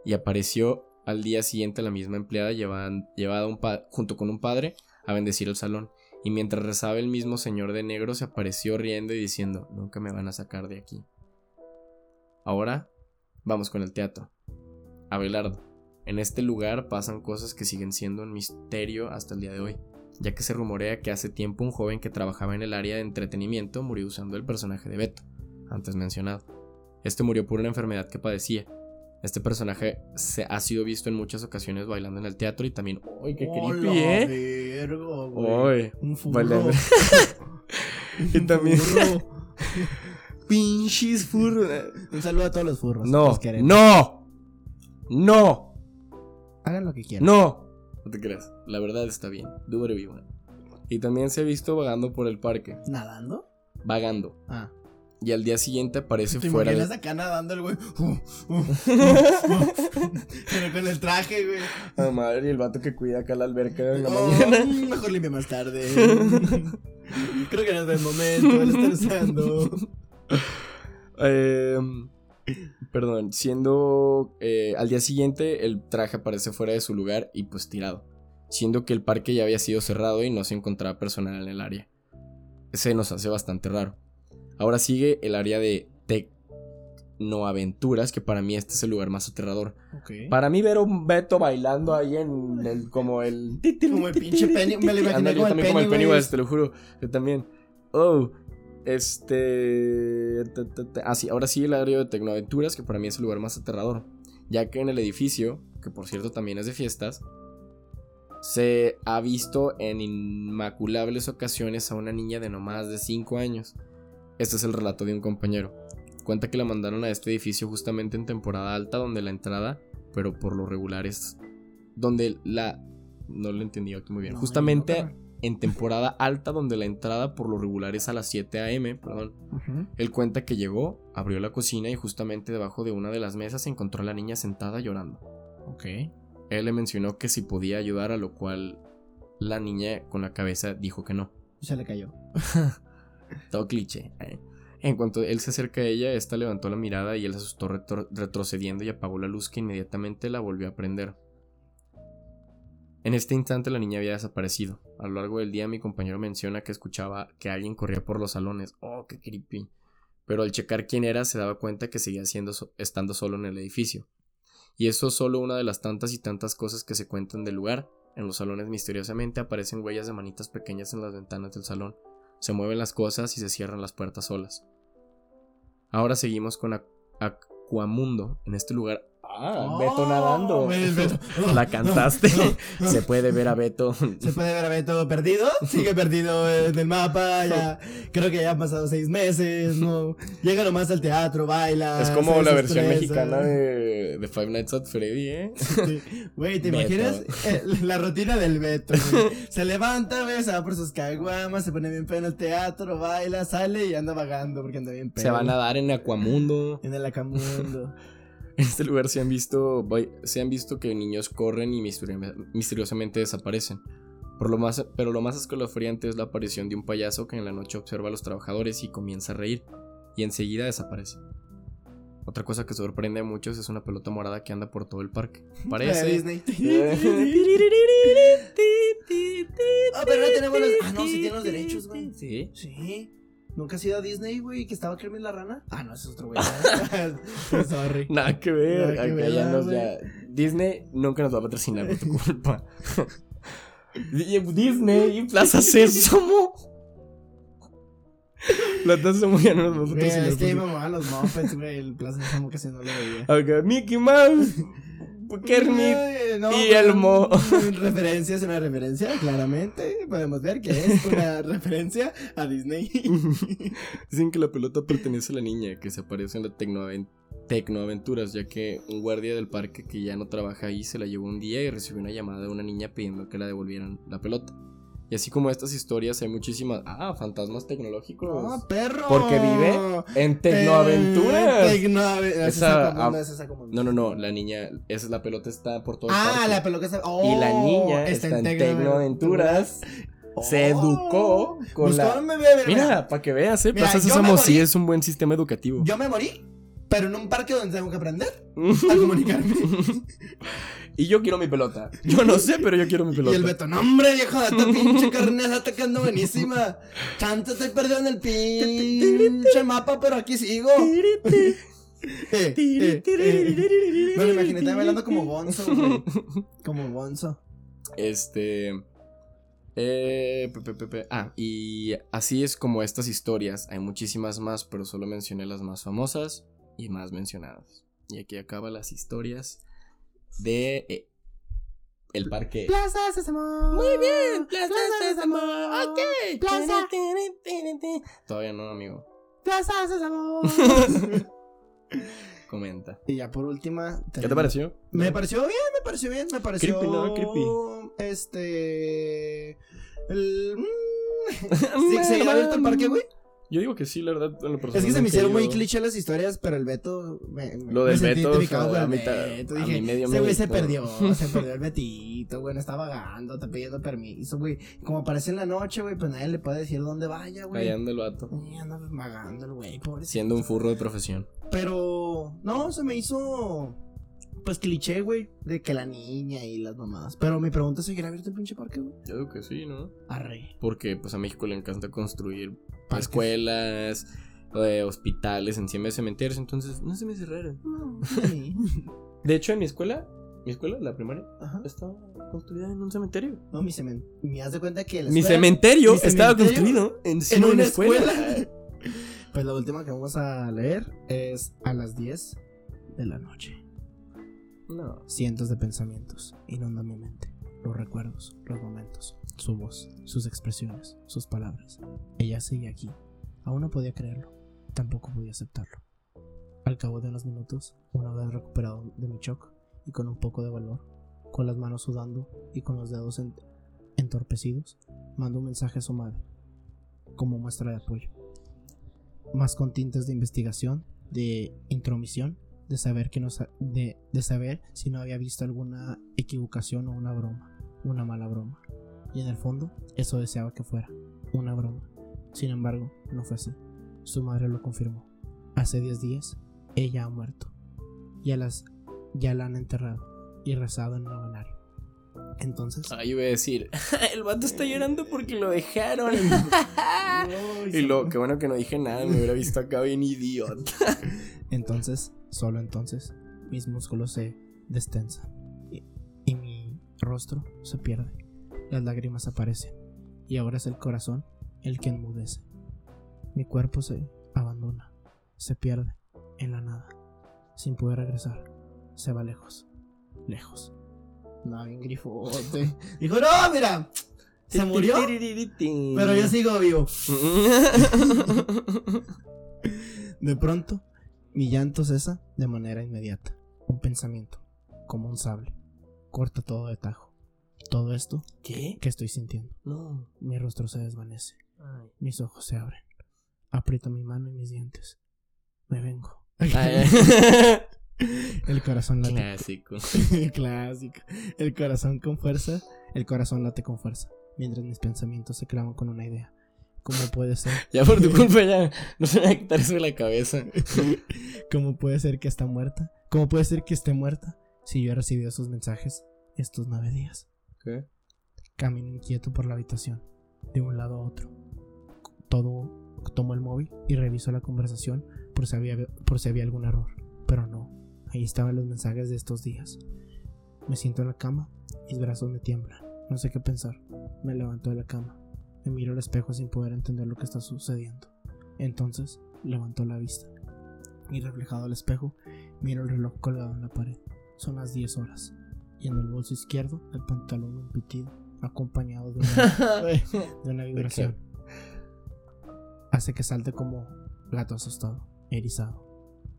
S2: Y apareció al día siguiente la misma empleada llevan- llevada junto con un padre a bendecir el salón. Y mientras rezaba el mismo señor de negro se apareció riendo y diciendo, nunca me van a sacar de aquí. Ahora vamos con el teatro. Abelardo. En este lugar pasan cosas que siguen siendo un misterio hasta el día de hoy, ya que se rumorea que hace tiempo un joven que trabajaba en el área de entretenimiento murió usando el personaje de Beto, antes mencionado. Este murió por una enfermedad que padecía. Este personaje se ha sido visto en muchas ocasiones bailando en el teatro y también... ¡Ay, qué creepy, eh!
S1: güey.
S2: ¡Ay!
S1: Un furro.
S2: Y también... Pinches furros.
S1: Un saludo a todos los furros.
S2: No,
S1: Los
S2: no, no,
S1: Hagan lo que quieran.
S2: no. No te creas, la verdad está bien. You want. Y también se ha visto vagando por el parque.
S1: ¿Nadando?
S2: Vagando.
S1: Ah.
S2: Y al día siguiente aparece
S1: ¿Te
S2: fuera
S1: imaginas
S2: de.
S1: acá nadando el güey? Pero con el traje, güey.
S2: Ah, madre, y el vato que cuida acá la alberca en la
S1: Oh,
S2: mañana.
S1: Mejor limpia más tarde. Creo que no es el momento. Él está usando.
S2: Eh, perdón, siendo. eh, al día siguiente, el traje aparece fuera de su lugar y pues tirado. Siendo que el parque ya había sido cerrado y no se encontraba personal en el área. Ese nos hace bastante raro. Ahora sigue el área de Tecnoaventuras, que para mí este es el lugar más aterrador. Para mí ver a un Beto bailando ahí en el como el
S1: Como el pinche Penny- me lo imaginé como
S2: yo
S1: el
S2: también como el
S1: Pennywise.
S2: Pennywise, te lo juro. Yo también. Oh, este. Ah, sí, ahora sí el área de Tecnoaventuras, que para mí es el lugar más aterrador, ya que en el edificio, que por cierto también es de fiestas, se ha visto en inmaculables ocasiones a una niña de no más de 5 años. Este es el relato de un compañero. Cuenta que la mandaron a este edificio justamente en temporada alta donde la entrada, pero por lo regular es donde la no lo entendí aquí muy bien.
S1: No,
S2: justamente en temporada alta donde la entrada por lo regular es a las 7 a.m., perdón. Él cuenta que llegó, abrió la cocina y justamente debajo de una de las mesas encontró a la niña sentada llorando.
S1: Ok.
S2: Él le mencionó que si podía ayudar, a lo cual la niña con la cabeza dijo que no.
S1: Se le cayó.
S2: Todo cliché. ¿eh? En cuanto él se acerca a ella, esta levantó la mirada y él se asustó retro- retrocediendo y apagó la luz que inmediatamente la volvió a prender. En este instante la niña había desaparecido. A lo largo del día mi compañero menciona que escuchaba que alguien corría por los salones. Oh, qué creepy. Pero al checar quién era se daba cuenta que seguía siendo estando solo en el edificio. Y eso es solo una de las tantas y tantas cosas que se cuentan del lugar. En los salones misteriosamente aparecen huellas de manitas pequeñas en las ventanas del salón. Se mueven las cosas y se cierran las puertas solas. Ahora seguimos con Aqu- Aquamundo. En este lugar. Ah, Beto
S1: Oh,
S2: nadando.
S1: ves, Beto.
S2: La cantaste.
S1: No, no.
S2: Se puede ver a Beto.
S1: Se puede ver a Beto perdido. Sigue perdido en el mapa. Ya, creo que ya han pasado seis meses. No, llega nomás al teatro, baila.
S2: Es como la versión
S1: desestresa.
S2: mexicana de, de Five Nights at Freddy, ¿eh?
S1: Sí. Güey, ¿te
S2: Beto.
S1: imaginas Eh, la rutina del Beto? güey? Se levanta, güey, se va por sus caguamas, se pone bien pedo en el teatro, baila, sale y anda vagando porque anda bien pedo.
S2: Se van a dar en Aquamundo.
S1: En el acamundo.
S2: En este lugar se han visto, se han visto que niños corren y misteri- misteriosamente desaparecen. Por lo más, pero lo más escalofriante es la aparición de un payaso que en la noche observa a los trabajadores y comienza a reír, y enseguida desaparece. Otra cosa que sorprende a muchos es una pelota morada que anda por todo el parque. Parece.
S1: Disney. Ah, pero no tenemos los. Ah, no, sí tiene los derechos, güey.
S2: Sí.
S1: Sí. ¿Nunca has ido a Disney, güey? ¿Que estaba Kermit la rana? Ah, no, ese es otro güey. Sorry.
S2: Nada que ver.
S1: Nada que ver,
S2: ya nos
S1: güey.
S2: ya- Disney nunca nos va a patrocinar por tu culpa. Disney y Plaza Sésamo. No nos va a
S1: es que me mamaban los Muppets, güey. El Plaza Sésamo casi no lo veía.
S2: Acá, Mickey Mouse. Kermit.
S1: No,
S2: y
S1: pues,
S2: Elmo.
S1: Referencia es una referencia, claramente. Podemos ver que es una referencia a Disney.
S2: Dicen que la pelota pertenece a la niña que se aparece en la Tecnoaven- Tecnoaventuras, ya que un guardia del parque que ya no trabaja ahí se la llevó un día y recibió una llamada de una niña pidiendo que la devolvieran la pelota. Y así como estas historias, hay muchísimas. Ah, fantasmas tecnológicos.
S1: ¡No, perro!
S2: Porque vive en Tecnoaventuras.
S1: Tecnoaventuras.
S2: Esa-
S1: Esa,
S2: ah,
S1: esa común.
S2: No, no, no, la niña, esa es la pelota, está por todo el
S1: Ah,
S2: parque.
S1: la pelota está.
S2: Y la
S1: Oh,
S2: niña está, en Tecnoaventuras. Se
S1: Oh.
S2: educó con la.
S1: mira,
S2: Mira, para que veas, ¿eh?
S1: Mira,
S2: Plaza
S1: me
S2: Sésamo sí es un buen sistema educativo.
S1: Yo me morí, pero en un parque donde tengo que aprender a comunicarme.
S2: y yo quiero mi pelota. Yo no sé, pero yo quiero mi pelota.
S1: Y el Beto, no, hombre, viejo, esta pinche carne está quedando buenísima. Chance estoy perdido en el pinche mapa, pero aquí sigo. Eh, eh, eh. Me lo imaginé bailando como güey. Como Gonzo.
S2: Este. Eh, pe- pe- pe- pe- Ah, y así es como estas historias. Hay muchísimas más, pero solo mencioné las más famosas y más mencionadas. Y aquí acaba las historias de. eh, el parque.
S1: Plaza Sésamo.
S2: Muy bien, Plaza
S1: Sésamo.
S2: Ok.
S1: Plaza.
S2: Todavía no, amigo.
S1: Plaza Sésamo.
S2: Comenta.
S1: y ya por última.
S2: ¿Qué te pareció?
S1: Me pareció bien, me pareció bien, me pareció.
S2: Creepy, ¿no? Creepy.
S1: Este. El. mm, ¿Sí, ¿Seguirá abierto el parque, güey?
S2: Yo digo que sí, la verdad. en lo
S1: Es que
S2: personal
S1: se me hicieron muy cliché las historias, pero el Beto. Me, me-
S2: Lo
S1: me
S2: del
S1: sentí
S2: Beto,
S1: identificado
S2: o sea,
S1: con
S2: a ta-
S1: Beto.
S2: a
S1: Dije,
S2: mí medio
S1: ese
S2: me
S1: güey se
S2: gustó".
S1: perdió, se perdió el Betito, güey, no está vagando, está pidiendo permiso, güey. Como aparece en la noche, güey, pues nadie le puede decir dónde vaya, güey.
S2: Ahí anda el vato.
S1: Y anda vagando el güey, pobrecito.
S2: Siendo un furro de profesión.
S1: Pero, no, se me hizo. Pues cliché, güey, de que la niña y las mamadas. Pero mi pregunta es: ¿seguirá abierto el pinche parque, güey?
S2: Yo digo que sí, ¿no?
S1: Arre.
S2: Porque pues a México le encanta construir
S1: Parques.
S2: escuelas, eh, hospitales encima de cementerios, entonces no se me hace raro.
S1: No, sí.
S2: De hecho, en mi escuela, mi escuela, la primaria,
S1: Ajá.
S2: estaba construida en un cementerio.
S1: No, mi cementerio. Me haz de cuenta que la
S2: Mi cementerio
S1: mi
S2: estaba
S1: cementerio
S2: construido
S1: en
S2: de
S1: una
S2: una escuela.
S1: escuela. Pues la última que vamos a leer es a las 10 de la noche.
S2: No.
S1: Cientos de pensamientos inundan mi mente. Los recuerdos, los momentos, su voz, sus expresiones, sus palabras. Ella sigue aquí. Aún no podía creerlo. Tampoco podía aceptarlo. Al cabo de unos minutos, una vez recuperado de mi shock y con un poco de valor, con las manos sudando y con los dedos en- entorpecidos, mando un mensaje a su madre, como muestra de apoyo. Más con tintes de investigación, de intromisión, de saber que no sa- de, de saber si no había visto alguna equivocación o una broma, una mala broma. Y en el fondo, eso deseaba que fuera, una broma. Sin embargo, no fue así. Su madre lo confirmó. Hace 10 días, ella ha muerto. Ya las ya la han enterrado y rezado en un novenario. Entonces,
S2: Ahí iba a decir, el vato está llorando porque lo dejaron.
S1: No,
S2: y lo, qué bueno que no dije nada, me hubiera visto acá bien idiota.
S1: Entonces, solo entonces, mis músculos se destensan y, y mi rostro se pierde. Las lágrimas aparecen y ahora es el corazón el que enmudece. Mi cuerpo se abandona, se pierde en la nada, sin poder regresar. Se va lejos, lejos. No, bien grifote. Dijo, no, mira, se murió, pero yo sigo vivo. De pronto, mi llanto cesa de manera inmediata. Un pensamiento, como un sable, corta todo de tajo. Todo esto
S2: ¿Qué?
S1: que estoy sintiendo.
S2: No.
S1: Mi rostro se desvanece, mis ojos se abren. Aprieto mi mano y mis dientes. Me vengo. El corazón late.
S2: Clásico.
S1: Clásico. El corazón con fuerza. El corazón late con fuerza. Mientras mis pensamientos se clavan con una idea. ¿Cómo puede ser?
S2: Ya por tu culpa ya no se me va a quitar eso de la cabeza.
S1: ¿Cómo puede ser que está muerta? ¿Cómo puede ser que esté muerta si yo he recibido sus mensajes estos nueve días?
S2: ¿Qué?
S1: Camino inquieto por la habitación, de un lado a otro. Todo tomo el móvil y reviso la conversación por si había, por si había algún error. Pero no, ahí estaban los mensajes de estos días. Me siento en la cama, mis brazos me tiemblan. No sé qué pensar. Me levanto de la cama. Me miro al espejo sin poder entender lo que está sucediendo. Entonces, levanto la vista. Y reflejado al espejo, miro el reloj colgado en la pared. Son las 10 horas. Y en el bolso izquierdo, el pantalón un pitido, acompañado de una, de una vibración. Hace que salte como gato asustado, erizado.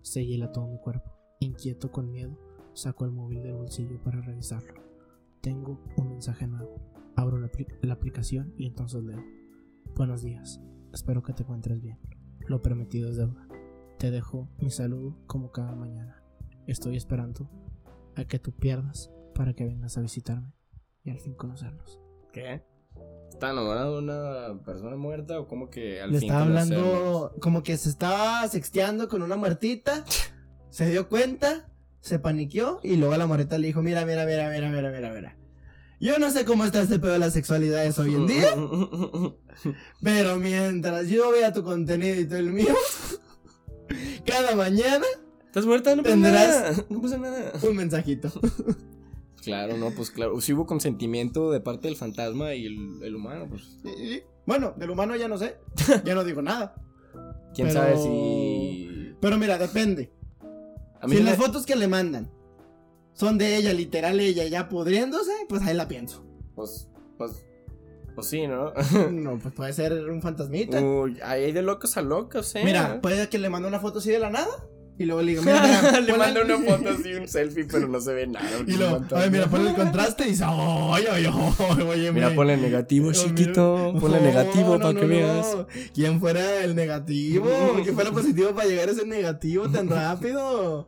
S1: Se hiela todo mi cuerpo. Inquieto con miedo, saco el móvil del bolsillo para revisarlo. Tengo un mensaje nuevo. Abro la, la aplicación y entonces leo. Buenos días. Espero que te encuentres bien. Lo prometido es deuda. Te dejo mi saludo como cada mañana. Estoy esperando a que tú pierdas para que vengas a visitarme y al fin conocernos.
S2: ¿Qué? ¿Está enamorado de una persona muerta o como que al
S1: Le
S2: fin
S1: estaba
S2: conocernos?
S1: hablando como que se estaba sexteando con una muertita. Se dio cuenta, se paniqueó y luego la muerta le dijo, mira, mira, mira, mira, mira, mira, mira. Yo no sé cómo está este pedo de las sexualidades hoy en día, pero mientras yo vea tu contenido y todo el mío, cada mañana
S2: ¿Estás muerta? No pasa nada. No pasa nada.
S1: un mensajito.
S2: Claro, no, pues claro. Si hubo consentimiento de parte del fantasma y el, el humano, pues.
S1: Bueno, del humano ya no sé, ya no digo nada.
S2: Quién
S1: Pero-
S2: sabe si.
S1: Pero mira, depende.
S2: A mí
S1: Si las fotos que le mandan son de ella, literal ella ya pudriéndose, pues ahí la pienso.
S2: Pues. Pues. Pues sí, ¿no?
S1: No, pues puede ser un fantasmita.
S2: Uy, hay de locos a locos, ¿eh?
S1: Mira, puede que le mande una foto así de la nada. Y luego le mira, mira,
S2: Le manda una foto así, un selfie, pero no se ve nada.
S1: Y
S2: es
S1: luego,
S2: un
S1: a ver,
S2: fantasma.
S1: mira, ponle el contraste y dice, ay, ay, ay, oye,
S2: Mira, ponle negativo, chiquito. Ponle
S1: No,
S2: negativo
S1: no,
S2: para
S1: no,
S2: que
S1: no.
S2: veas.
S1: ¿Quién fuera el negativo? ¿Quién fuera positivo para llegar a ese negativo tan rápido?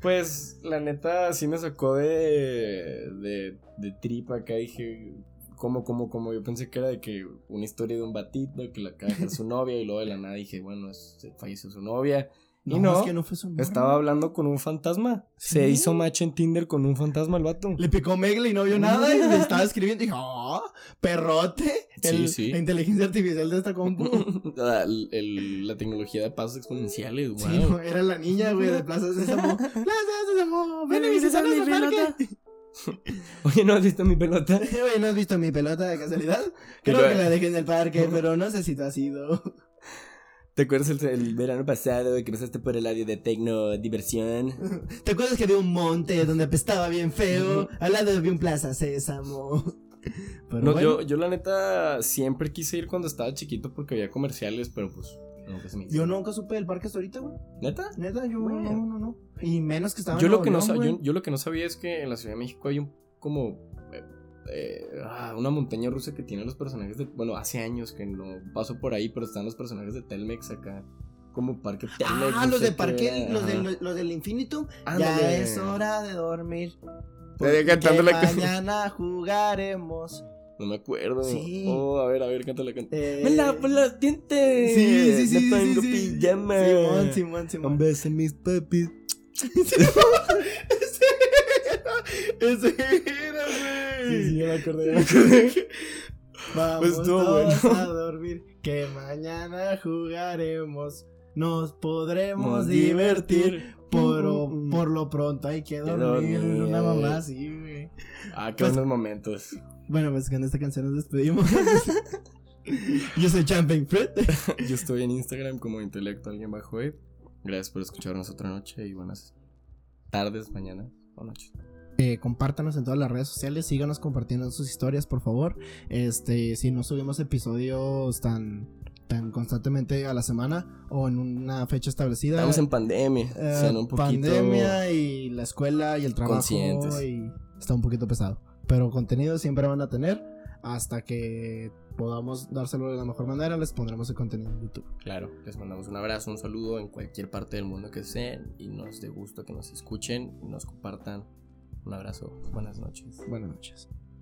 S2: Pues, la neta, sí me sacó de. de. de tripa acá. Dije. Como, como, como. Yo pensé que era de que una historia de un batito que la dejar su novia. Y luego de la nada dije, bueno, falleció su novia. Y no,
S1: es que no fue su.
S2: Estaba hablando con un fantasma. Se hizo match en Tinder con un fantasma el vato.
S1: Le picó Megle y no vio nada y le estaba escribiendo y dijo, oh, perrote.
S2: Sí,
S1: El-
S2: sí.
S1: La inteligencia artificial de esta compu.
S2: la, el- la tecnología de pasos exponenciales, wow.
S1: Sí, no, era la niña, güey, de Plaza Sésamo. Plaza Sésamo, ven a visitarnos al parque.
S2: Oye, ¿no has visto mi pelota?
S1: Oye, ¿no has visto mi pelota de casualidad? Creo que la dejé en el parque, pero no sé si tú has ido.
S2: ¿Te acuerdas el, el verano pasado que pasaste por el área de tecno diversión?
S1: ¿Te acuerdas que había un monte donde apestaba bien feo? Al lado había un Plaza Sésamo. Pero
S2: No,
S1: bueno,
S2: yo, yo la neta siempre quise ir cuando estaba chiquito porque había comerciales, pero pues nunca se me hizo.
S1: yo nunca supe del parque hasta ahorita, güey.
S2: ¿Neta?
S1: Neta, yo
S2: Bueno.
S1: no, no, no. Y menos que estaba
S2: Yo
S1: en
S2: lo, que no yo, yo lo que no sabía es que en la Ciudad de México hay un como eh, ah, una montaña rusa que tiene los personajes de bueno hace años que no paso por ahí pero están los personajes de Telmex acá como parque Telmex
S1: Ah,
S2: no
S1: los de
S2: qué,
S1: parque, los, de, los, del Infinitum. Ya es hora de dormir. Porque
S2: cantando la
S1: mañana jugaremos.
S2: no me acuerdo
S1: Sí.
S2: oh a ver a ver canta la canción
S1: Eh,
S2: me lavo los dientes
S1: Sí, sí, sí.
S2: me
S1: sí,
S2: pongo
S1: sí, sí.
S2: pijama
S1: Simón, Simón, Simón.
S2: un beso mis papis
S1: Ese era, güey.
S2: Sí sí me acordé ya me acordé
S1: Vamos
S2: Pues estuvo
S1: todos
S2: bueno.
S1: a dormir, que mañana jugaremos. Nos podremos divertir, pero
S2: Mm, mm, mm.
S1: por lo pronto hay
S2: que
S1: dormir.
S2: dormir.
S1: Una mamá así, güey.
S2: ah qué
S1: Pues-
S2: buenos momentos
S1: Bueno, pues con esta canción nos despedimos. Yo soy Champagne Fred.
S2: Yo estoy en Instagram como intelecto alguien bajo web. Gracias por escucharnos otra noche y buenas tardes, mañana o noches.
S1: Eh, compártanos en todas las redes sociales, síganos compartiendo sus historias, por favor. Este, si no subimos episodios tan, tan constantemente a la semana o en una fecha establecida.
S2: Estamos en pandemia,
S1: eh,
S2: sean un poquito
S1: pandemia y la escuela y el trabajo
S2: conscientes.
S1: y está un poquito pesado. Pero contenido siempre van a tener hasta que podamos dárselo de la mejor manera, les pondremos el contenido en YouTube.
S2: Claro, les mandamos un abrazo, un saludo en cualquier parte del mundo que estén y nos dé gusto que nos escuchen y nos compartan. Un abrazo, buenas noches.
S1: Buenas noches.